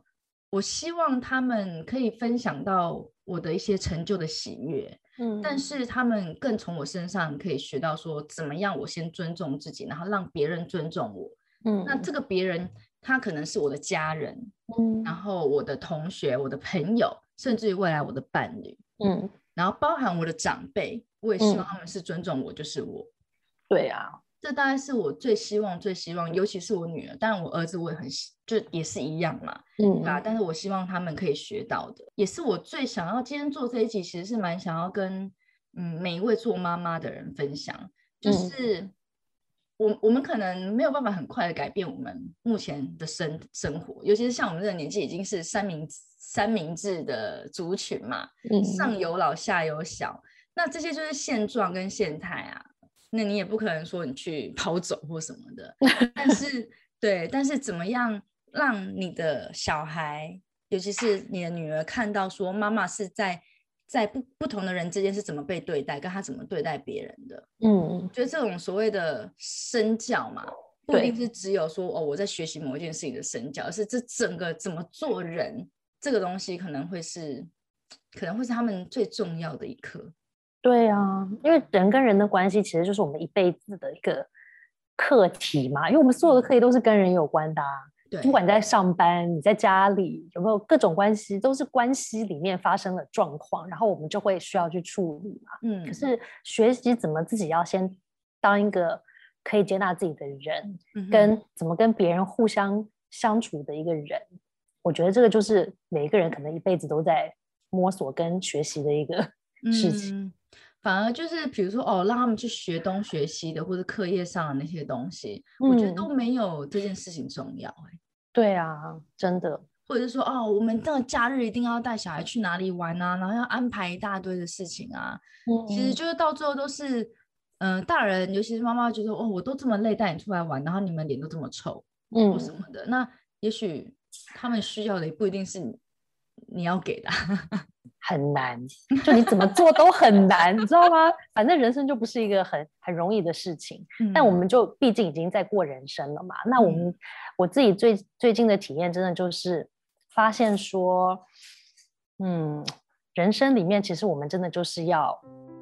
我希望他们可以分享到我的一些成就的喜悦。嗯，但是他们更从我身上可以学到说，怎么样我先尊重自己，然后让别人尊重我。嗯，那这个别人他可能是我的家人，嗯，然后我的同学、我的朋友，甚至于未来我的伴侣，嗯，然后包含我的长辈，我也希望他们是尊重我，就是我。对啊。这大概是我最希望、最希望，尤其是我女儿，当然我儿子我也很就也是一样嘛，嗯，对吧？但是我希望他们可以学到的，也是我最想要。今天做这一集，其实是蛮想要跟嗯每一位做妈妈的人分享，就是我我们可能没有办法很快的改变我们目前的生生活，尤其是像我们这个年纪已经是三明三明治的族群嘛，嗯上有老下有小，那这些就是现状跟现态啊。那你也不可能说你去跑走或什么的，但是对，但是怎么样让你的小孩，尤其是你的女儿看到说妈妈是在在不不同的人之间是怎么被对待，跟她怎么对待别人的，嗯，就这种所谓的身教嘛，不一定是只有说哦我在学习某一件事情的身教，而是这整个怎么做人这个东西可能会是可能会是他们最重要的一课。对啊，因为人跟人的关系其实就是我们一辈子的一个课题嘛。因为我们所有的课题都是跟人有关的，对，不管在上班、你在家里有没有各种关系，都是关系里面发生了状况，然后我们就会需要去处理嘛。嗯，可是学习怎么自己要先当一个可以接纳自己的人，跟怎么跟别人互相相处的一个人，我觉得这个就是每一个人可能一辈子都在摸索跟学习的一个事情。反而就是，比如说哦，让他们去学东学西的，或者课业上的那些东西，我觉得都没有这件事情重要。哎，对啊，真的。或者是说哦，我们这个假日一定要带小孩去哪里玩啊，然后要安排一大堆的事情啊。嗯，其实就是到最后都是，嗯，大人尤其是妈妈觉得哦，我都这么累带你出来玩，然后你们脸都这么臭，嗯，或什么的。那也许他们需要的也不一定是你你要给的。很难，就你怎么做都很难，你知道吗？反正人生就不是一个很很容易的事情。但我们就毕竟已经在过人生了嘛。那我们我自己最最近的体验，真的就是发现说，嗯，人生里面其实我们真的就是要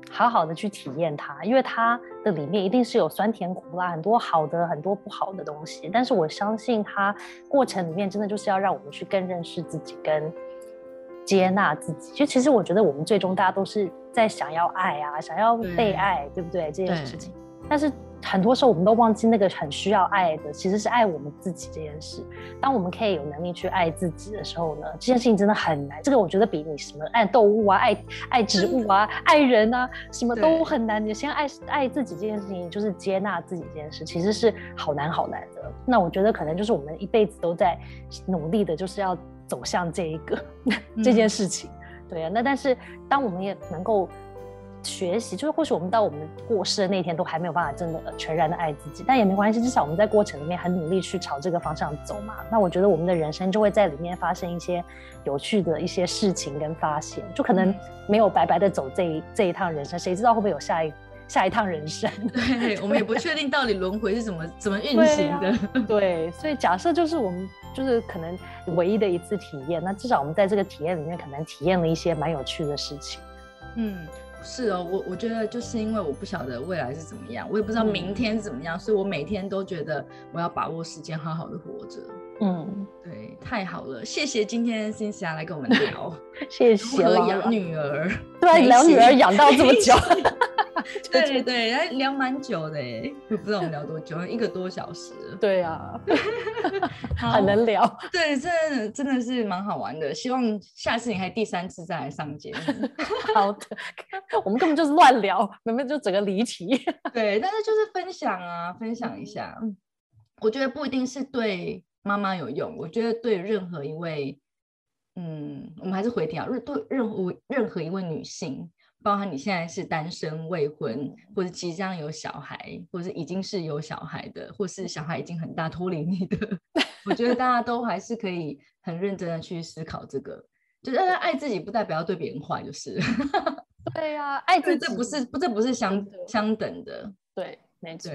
好好的去体验它，因为它的里面一定是有酸甜苦辣，很多好的，很多不好的东西。但是我相信它过程里面真的就是要让我们去更认识自己，跟。接纳自己，就其实我觉得我们最终大家都是在想要爱啊，想要被爱，对不对？这件事情，但是很多时候我们都忘记那个很需要爱的，其实是爱我们自己这件事。当我们可以有能力去爱自己的时候呢，这件事情真的很难。这个我觉得比你什么爱动物啊、爱爱植物啊、爱人啊，什么都很难。你先爱爱自己这件事情，就是接纳自己这件事，其实是好难好难的。那我觉得可能就是我们一辈子都在努力的，就是要。走向这一个 这件事情，对啊，那但是当我们也能够学习，就是或许我们到我们过世的那天都还没有办法真的全然的爱自己，但也没关系，至少我们在过程里面很努力去朝这个方向走嘛。那我觉得我们的人生就会在里面发生一些有趣的一些事情跟发现，就可能没有白白的走这一这一趟人生，谁知道会不会有下一下一趟人生？对，我们也不确定到底轮回是怎么怎么运行的。对，所以假设就是我们。就是可能唯一的一次体验。那至少我们在这个体验里面，可能体验了一些蛮有趣的事情。嗯，是哦，我我觉得就是因为我不晓得未来是怎么样，我也不知道明天是怎么样，所以我每天都觉得我要把握时间，好好的活着。嗯，对，太好了，谢谢今天辛思雅来跟我们聊，谢谢。如何养女儿？对，养女儿养到这么久。对 对，还聊蛮久的哎，不知道我们聊多久，一个多小时。对啊，很能聊。对，真的真的是蛮好玩的。希望下次你还第三次再来上节目。好的，我们根本就是乱聊，明明就整个离题。对，但是就是分享啊，分享一下。我觉得不一定是对妈妈有用，我觉得对任何一位，嗯，我们还是回调，对任何任何一位女性。包含你现在是单身未婚，或者即将有小孩，或者已经是有小孩的，或是小孩已经很大脱离你的，我觉得大家都还是可以很认真的去思考这个，就是爱自己不代表要对别人坏，就是。对呀，爱自己这不是不这不是相相等的。对，没错。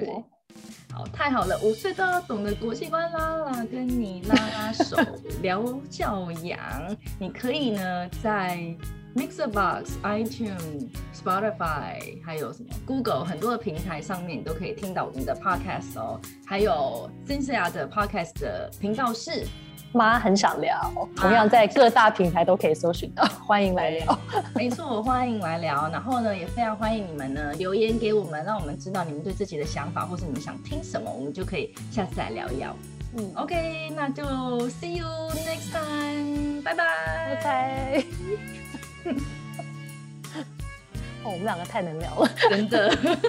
好，太好了，五岁都要懂得国际观啦啦，跟你拉拉手 聊教养，你可以呢在。Mixer Box、iTunes、Spotify，还有什么 Google 很多的平台上面，你都可以听到我们的 Podcast 哦。还有金思雅的 Podcast 的频道是妈很想聊，同样在各大平台都可以搜寻到，欢迎来聊。没错，欢迎来聊。然后呢，也非常欢迎你们呢留言给我们，让我们知道你们对自己的想法，或是你们想听什么，我们就可以下次来聊一聊。嗯，OK，那就 See you next time，拜拜，拜拜。哦，我们两个太能聊了，真的。